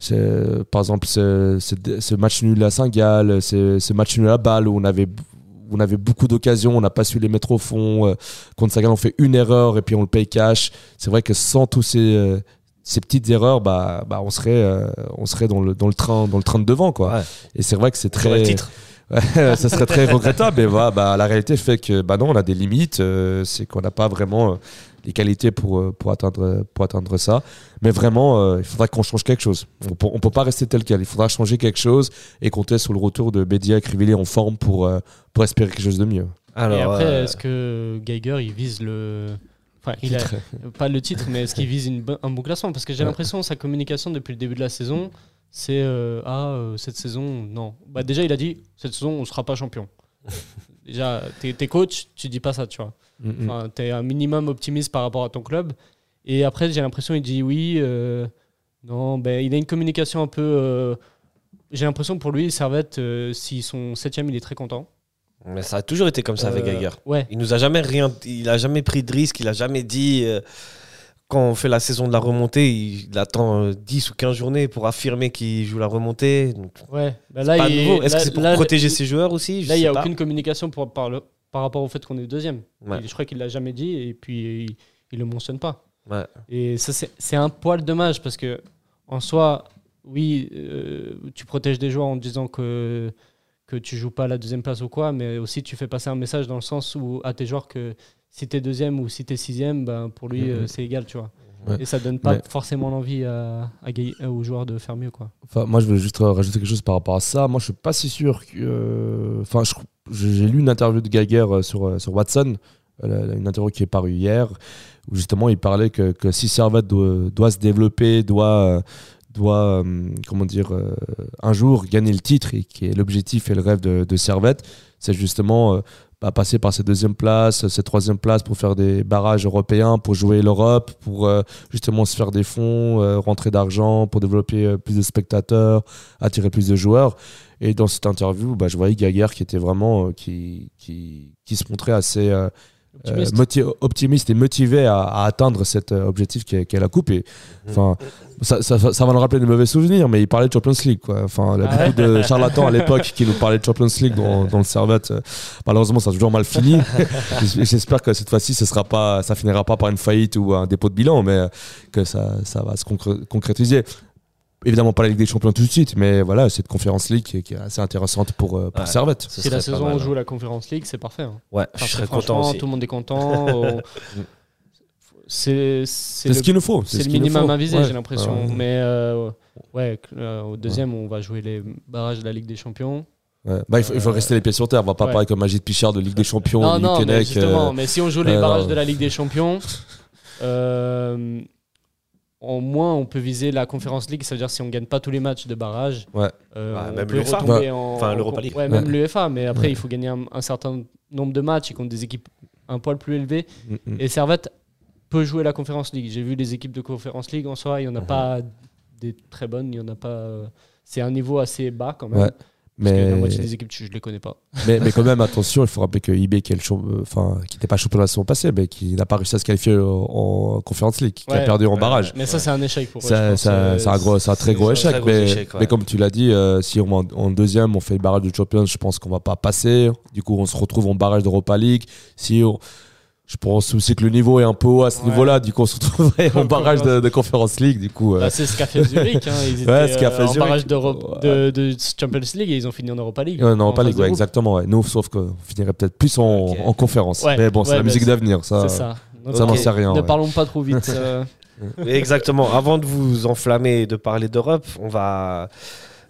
ce- par exemple ce, match nul à Saint-Gall, ce, match nul à balle où on avait, où on avait beaucoup d'occasions, on n'a pas su les mettre au fond. contre Saint-Gall, on fait une erreur et puis on le paye cash. C'est vrai que sans tous ces, ces petites erreurs, bah, bah, on serait, euh, on serait dans, le, dans, le train, dans le train de devant. Quoi. Ouais. Et c'est vrai que c'est très. le titre. Ça serait très regrettable, mais voilà, bah, la réalité fait que bah non, on a des limites, euh, c'est qu'on n'a pas vraiment euh, les qualités pour, euh, pour, atteindre, pour atteindre ça. Mais vraiment, euh, il faudra qu'on change quelque chose. On peut, on peut pas rester tel quel, il faudra changer quelque chose et compter sur le retour de Bédia et Crivelli en forme pour, euh, pour espérer quelque chose de mieux. Alors, et après, euh, est-ce que Geiger, il vise le. Enfin, il a... Pas le titre, mais est-ce qu'il vise une un bon classement? Parce que j'ai Ouais. l'impression, sa communication depuis le début de la saison, c'est euh, Ah, euh, cette saison, non. Bah, déjà, il a dit Cette saison, on ne sera pas champion. déjà, t'es es coach, tu dis pas ça, tu vois. Mm. Enfin, t'es un minimum optimiste par rapport à ton club. Et après, j'ai l'impression il dit oui. euh, non, ben, il a une communication un peu. euh, j'ai l'impression pour lui, Servette, euh, s'ils sont septième, il est très content. mais ça a toujours été comme ça avec Geiger. Ouais. Il nous a jamais rien, il a jamais pris de risque, il a jamais dit euh, quand on fait la saison de la remontée, il, attend euh, 10 ou 15 journées pour affirmer qu'il joue la remontée. Donc, Ouais. C'est là, pas il- nouveau. Est-ce que c'est pour là- protéger ses joueurs aussi Je Là, il n'y a pas. aucune communication pour, par, le- par rapport au fait qu'on est deuxième. Ouais. Je crois qu'il l'a jamais dit et puis il, il le mentionne pas. Ouais. Et ça, c'est c'est un poil dommage parce que, en soi, oui, euh, tu protèges des joueurs en disant que, que tu joues pas à la deuxième place ou quoi, mais aussi tu fais passer un message dans le sens où à tes joueurs que si tu es deuxième ou si tu es sixième, ben, pour lui, Mhm. euh, c'est égal, tu vois. Ouais. Et ça donne pas Mais- forcément l'envie à, euh, aux joueurs de faire mieux, quoi. Enfin, moi, je veux juste rajouter quelque chose par rapport à ça. Moi, je suis pas si sûr que. euh, Enfin, j'ai lu une interview de Geiger sur, sur Watson, une interview qui est parue hier, où justement il parlait que, que si Servette doit, doit se développer, doit, doit euh, comment dire, euh, un jour gagner le titre, et qui est l'objectif et le rêve de, de Servette, c'est justement euh, bah, passer par cette deuxième place, cette troisième place pour faire des barrages européens, pour jouer l'Europe, pour euh, justement se faire des fonds, euh, rentrer d'argent, pour développer euh, plus de spectateurs, attirer plus de joueurs. Et dans cette interview, bah, je voyais Gaguerre qui était vraiment, euh, qui, qui, qui se montrait assez euh, Optimiste. euh, et motivé à, à atteindre cet objectif qu'est qu'est la coupe. Et, enfin, ça, ça, ça va nous rappeler de mauvais souvenirs, mais il parlait de Champions League. Quoi. Enfin, il y a Ah beaucoup de charlatans à l'époque qui nous parlaient de Champions League dans, dans le Servette. Euh, Malheureusement, ça a toujours mal fini. J'espère que cette fois-ci, ça finira pas par une faillite ou un dépôt de bilan, mais euh, que ça, ça va se concré- concrétiser. Évidemment pas la Ligue des Champions tout de suite, mais voilà, cette conférence League qui est, assez intéressante pour, euh, pour Ouais. Servette. Ce Si la saison mal, on hein. joue la Conference League, c'est parfait. hein. Ouais, Enfin, je serais content aussi. Tout le monde est content. on- C'est c'est C'est le, ce qu'il nous faut. c'est ce le minimum faut. à viser, Ouais. j'ai l'impression. Mais euh, ouais, euh, au deuxième, on va jouer les barrages de la Ligue des Champions. Ouais. Bah, il, faut, il faut Euh, rester les pieds sur terre. On va pas ouais. parler comme Magid Pichard de Ligue des Champions. non, non, mais justement, euh, mais si on joue les euh, barrages non. de la Ligue des Champions, euh, au moins on peut viser la Conference League. Ça veut dire si on gagne pas tous les matchs de barrage, Ouais. euh, on même peut l'UEFA. retomber en, Enfin, en- l'Europa League. Ouais, même Ouais. l'UEFA. Mais après, Ouais. il faut gagner un, un certain nombre de matchs et contre des équipes un poil plus élevées. Mm, mm. Et Servette peut jouer la Conference League. J'ai vu les équipes de Conference League en soi, il n'y en a Mhm. pas des très bonnes, il y en a pas. euh, C'est un niveau assez bas quand même. Ouais. Parce que la moitié des équipes, je ne les connais pas. mais, mais quand même, attention, il faut rappeler que IB, qui euh, qui n'était pas champion la saison passée, mais qui n'a pas réussi à se qualifier en, en Conference League, qui a perdu en Ouais. barrage. Mais ça, c'est un échec pour eux. Euh, C'est un, gros- c'est un très gros échec. très mais, échec, ouais. mais comme tu l'as dit, euh, si on, en, en deuxième, on fait le barrage de Champions, je pense qu'on va pas passer. Du coup, on se retrouve en barrage d'Europa League. Si on- je pense aussi que le niveau est un peu haut à ce Ouais. niveau-là. Du coup, on se retrouverait en barrage de, de Conference League. Du coup, euh, Bah, c'est ce qu'a fait Zurich. Hein. Ils étaient Ouais, ce qu'a euh, fait en Zurich. barrage d'Europe- de, de Champions League et ils ont fini en Europa League. Ouais, non, En ouais, groupe. exactement. Ouais. Nous, sauf qu'on finirait peut-être plus en, Ok. en conférence. Ouais, mais bon, c'est ouais, la bah, musique d'avenir. Ça, C'est ça. Donc, ça n'en ok, sait rien. Ne ouais. parlons pas trop vite. euh. Exactement. Avant de vous enflammer et de parler d'Europe, on va.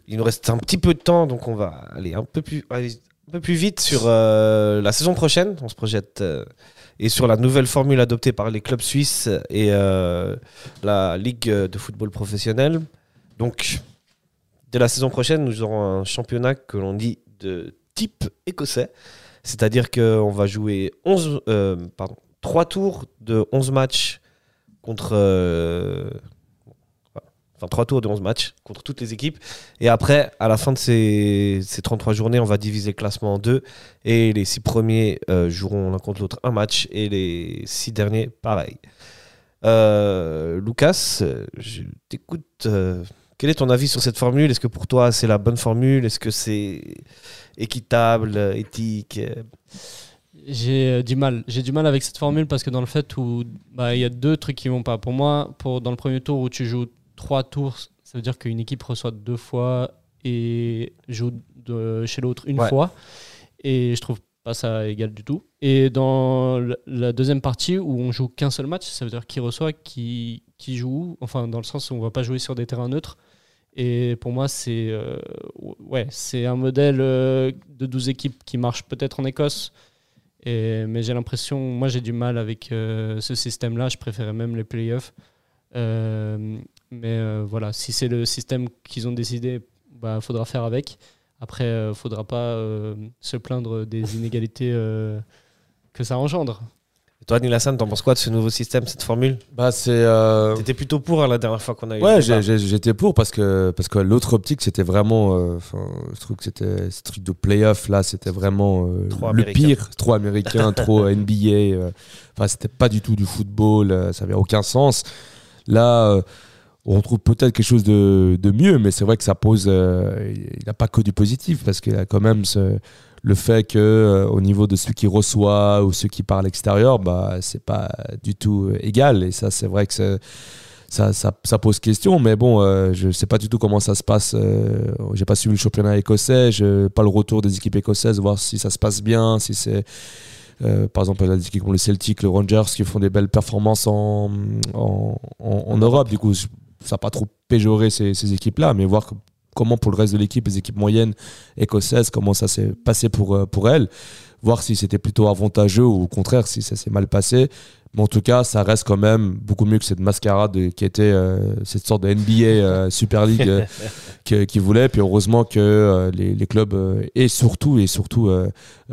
Il nous reste un petit peu de temps, donc on va aller un peu plus, un peu plus vite sur euh, la saison prochaine. On se projette euh, et sur la nouvelle formule adoptée par les clubs suisses et euh, la Ligue de football professionnel. Donc, dès la saison prochaine, nous aurons un championnat que l'on dit de type écossais. C'est-à-dire qu'on va jouer 11, euh, pardon, 3 tours de 11 matchs contre. Enfin, 3 tours de 11 matchs contre toutes les équipes. Et après, à la fin de ces, ces 33 journées, on va diviser le classement en deux. Et les 6 premiers euh, joueront l'un contre l'autre un match. Et les 6 derniers, pareil. Euh, Lucas, je t'écoute. euh, quel est ton avis sur cette formule? Est-ce que pour toi, c'est la bonne formule? Est-ce que c'est équitable, éthique J'ai du mal. J'ai du mal avec cette formule parce que dans le fait où bah, il y a deux trucs qui vont pas. Pour moi, dans le premier tour où tu joues trois tours, ça veut dire qu'une équipe reçoit deux fois et joue de, chez l'autre une Ouais. fois. Et je trouve pas ça égal du tout. Et dans la deuxième partie où on joue qu'un seul match, ça veut dire qui reçoit, qui, qui joue, enfin dans le sens où on va pas jouer sur des terrains neutres. Et pour moi, c'est euh, ouais, c'est un modèle euh, de 12 équipes qui marche peut-être en Écosse, et, mais j'ai l'impression, moi j'ai du mal avec euh, ce système-là, je préférais même les playoffs. Mais euh, voilà, si c'est le système qu'ils ont décidé, bah faudra faire avec. Après, euh, faudra pas euh, se plaindre des inégalités euh, que ça engendre. Et Toi, Nilassan, t'en penses quoi de ce nouveau système, cette formule? Bah, c'est. T'étais plutôt pour hein, la dernière fois qu'on a eu. Ouais, le j'étais pour parce que, parce que l'autre optique, c'était vraiment. euh, enfin, je trouve que c'était ce truc de playoff là, c'était vraiment euh, Trop le américain. pire. Trop américain, trop NBA. euh, Enfin, c'était pas du tout du football, euh, ça avait aucun sens. Là, euh, on trouve peut-être quelque chose de, de mieux, mais c'est vrai que ça pose. euh, il n'a pas que du positif parce qu'il a quand même le fait que euh, au niveau de celui qui reçoit ou ceux qui parlent à l'extérieur, bah, c'est pas du tout euh, égal. Et ça, c'est vrai que ça, ça, ça pose question, mais bon, je sais pas du tout comment ça se passe. Euh, J'ai pas suivi le championnat écossais, j'ai pas le retour des équipes écossaises, voir si ça se passe bien, si c'est. par exemple, les équipes comme le Celtic, le Rangers qui font des belles performances en, en, en- en Europe. Du coup, je- ça pas trop péjoré ces, équipes-là, mais voir comment pour le reste de l'équipe, les équipes moyennes écossaises, comment ça s'est passé pour, euh, pour elles. Voir si c'était plutôt avantageux ou au contraire si ça s'est mal passé. Mais en tout cas, ça reste quand même beaucoup mieux que cette mascarade qui était euh, cette sorte de NBA euh, Super League euh, que- qui voulait. Puis heureusement que les, les clubs et surtout et surtout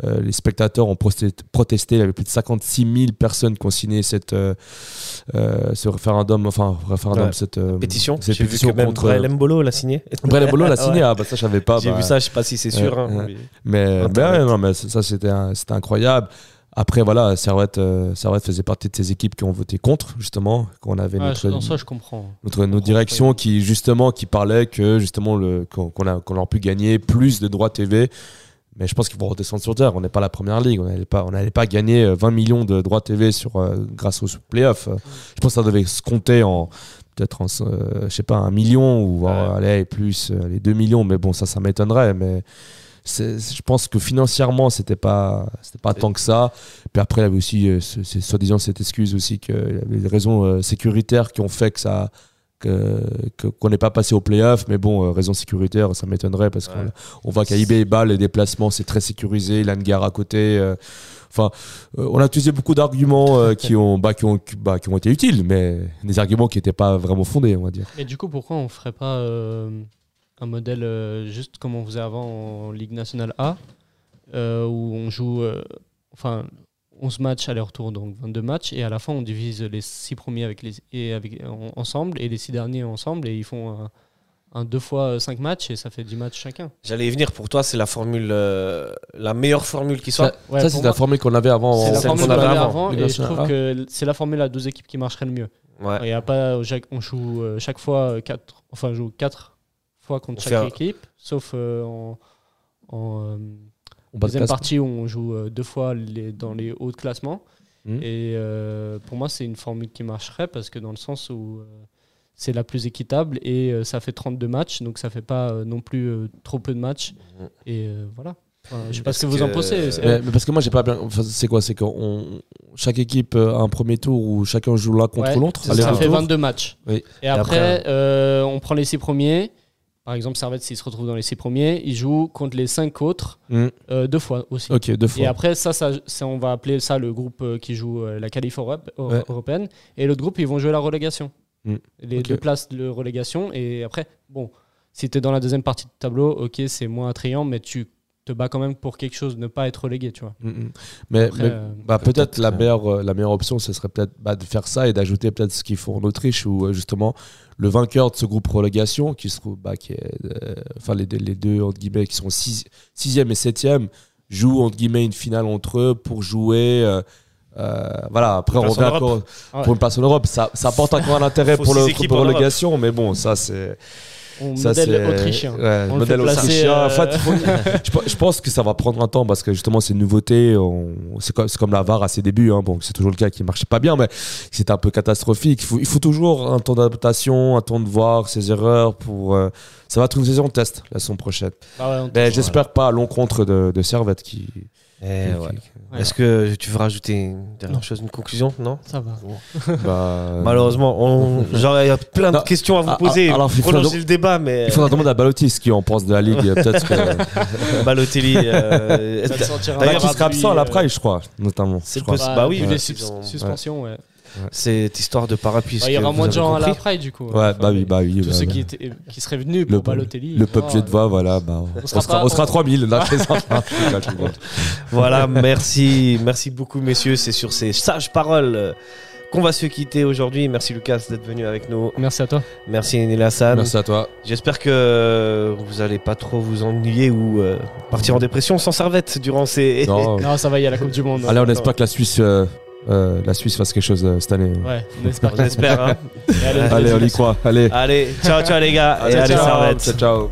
les spectateurs ont protesté. Il y avait plus de 56 000 personnes qui ont signé cette, ce référendum, enfin référendum, Ouais. cette Pétition. cette J'ai vu pétition que contre. Brian Mbolo l'a signé. Brian Bolo l'a Ouais. signé. Ah bah ça je savais pas. J'ai bah, vu ça, je sais pas si c'est sûr. Hein, mais- mais, mais Internet. ouais, non, mais ça, c'était incroyable. Après, voilà, Servette, euh, Servette faisait partie de ces équipes qui ont voté contre, justement, qu'on avait Ouais, notre, ça, je comprends. notre, nos directions qui, justement, qui parlaient que, justement, le, qu'on a, qu'on aurait pu gagner plus de droits TV. Mais je pense qu'il faut redescendre sur terre. On n'est pas la première ligue. On n'allait pas, on n'allait pas gagner euh, 20 millions de droits TV sur, euh, grâce aux playoffs. Euh, Je pense que ça devait se compter en peut-être en, euh, je sais pas, un million ou euh, allez, plus euh, les 2 millions. Mais bon, ça, ça m'étonnerait. Mais je pense que financièrement, c'était pas, c'était pas tant que ça. Puis après, il y avait aussi, euh, soi-disant, cette excuse aussi qu'il y avait des raisons euh, sécuritaires qui ont fait que ça que- qu'on n'est pas passé au playoff. Mais bon euh, raison sécuritaire ça m'étonnerait parce qu'on on voit qu'à eBay Ball les déplacements c'est très sécurisé. Il y a une gare à côté euh, enfin euh, on a utilisé beaucoup d'arguments euh, qui ont bah, qui ont qui- bah, qui ont été utiles mais des arguments qui n'étaient pas vraiment fondés on va dire. Et du coup, pourquoi on ferait pas euh, un modèle euh, juste comme on faisait avant en Ligue nationale A, euh, où on joue euh, enfin 11 matchs aller-retour, donc 22 matchs, et à la fin on divise les 6 premiers avec les, et avec, en- ensemble et les 6 derniers ensemble, et ils font un, un 2 fois 5 matchs et ça fait 10 matchs chacun. J'allais y venir. Pour toi, c'est la formule, euh, la meilleure formule qui soit. ça, Ouais, ça, c'est la formule qu'on avait avant C'est la celle formule qu'on avait avant, et je trouve que c'est la formule à 12 équipes qui marcherait le mieux. Ouais. Il n'y a pas, euh, on joue euh, chaque fois 4, enfin on joue 4 fois contre On chaque fait un- équipe, sauf euh, en, en euh, on deuxième partie où on joue euh, deux fois les, dans les hauts de classement. Mhm. Et euh, pour moi, c'est une formule qui marcherait parce que dans le sens où euh, c'est la plus équitable et euh, ça fait 32 matchs, donc ça fait pas non plus trop peu de matchs. Mhm. Et voilà. Enfin, je sais pas ce que vous en pensez. Mais, mais parce que moi j'ai pas bien enfin, c'est quoi c'est que chaque équipe a un premier tour où chacun joue l'un contre Ouais, l'autre ça fait aller-retour 22 matchs. Oui. Et, Et après, après, on prend les 6 premiers. Par exemple, Servette, s'il se retrouve dans les 6 premiers, il joue contre les 5 autres Mhm. euh, deux fois aussi. ok deux fois Et après, ça, ça, ça, on va appeler ça le groupe euh, qui joue euh, la qualif Europe, Ouais. européenne. Et l'autre groupe, ils vont jouer la relégation. Mm. Les deux places de relégation. Et après, bon, si tu es dans la deuxième partie de tableau, ok, c'est moins attrayant, mais tu te bats quand même pour quelque chose, ne pas être relégué, tu vois. Mm, mm. Mais, Après, mais, euh, bah, peut-être la euh, meilleure, euh, la meilleure option, ce serait peut-être bah, de faire ça et d'ajouter peut-être ce qu'ils font en Autriche où euh, justement le vainqueur de ce groupe relégation, qui se trouve, bah, qui est, euh, enfin les, deux- les deux entre guillemets qui sont 6 sixième et septième, jouent entre guillemets une finale entre eux pour jouer. euh, euh, voilà, après on revient encore pour une place en Europe. Ça, ça apporte encore un intérêt pour six le pour Europe. relégation, mais bon, ça c'est. On Ça, modèle autrichien. Ouais, On le modèle autrichien. euh, En fait, il faut- je, pe- je pense que ça va prendre un temps parce que justement, c'est une nouveauté. on- C'est comme, comme la VAR à ses débuts. hein. Bon, c'est toujours le cas qui marchait pas bien, mais c'était un peu catastrophique. Il faut, il faut toujours un temps d'adaptation, un temps de voir ses erreurs pour. euh, ça va être une saison de test la saison prochaine. Ah ouais, on Mais te- j'espère pas à l'encontre de, de Servette qui. Eh qui- ouais. Ouais. Est-ce que tu veux rajouter une dernière chose, une conclusion? Non? Ça va. bah, Malheureusement, on... genre, il y a plein de questions à vous Ah, poser. ah, alors, il donc- le débat, mais Il faudra demander à Balotti ce qu'il en pense de la ligue. Peut-être que. Balotelli. euh, D'ailleurs, un qui sera absent à la euh, Price, je crois, notamment. C'est possible. Bah oui, les ont- suspensions, ouais. Cette histoire de parapluie. Bah, il y aura moins de gens à la Pride, du coup. Ouais, bah oui, bah oui. Tous bah, ceux bah. qui, étaient, qui seraient venus Le pour Balotelli. Le peuple oh, de voix, voilà. Bah, on, sera pas- on sera on- 3000. Là. Voilà, merci, merci beaucoup messieurs. C'est sur ces sages paroles qu'on va se quitter aujourd'hui. Merci Lucas d'être venu avec nous. Merci à toi. Merci Enel Hassan. Merci à toi. J'espère que vous allez pas trop vous ennuyer ou euh, partir en dépression sans servette durant ces. Non. Non, ça va, il y a la Coupe du Monde. Allez, on espère que la Suisse, euh, euh, la Suisse fasse quelque chose euh, cette année. Ouais, on espère. J'espère. Hein. Et allez, Allez, on y croit. Allez. Allez, ciao ciao les gars. Et allez. Ciao, ciao.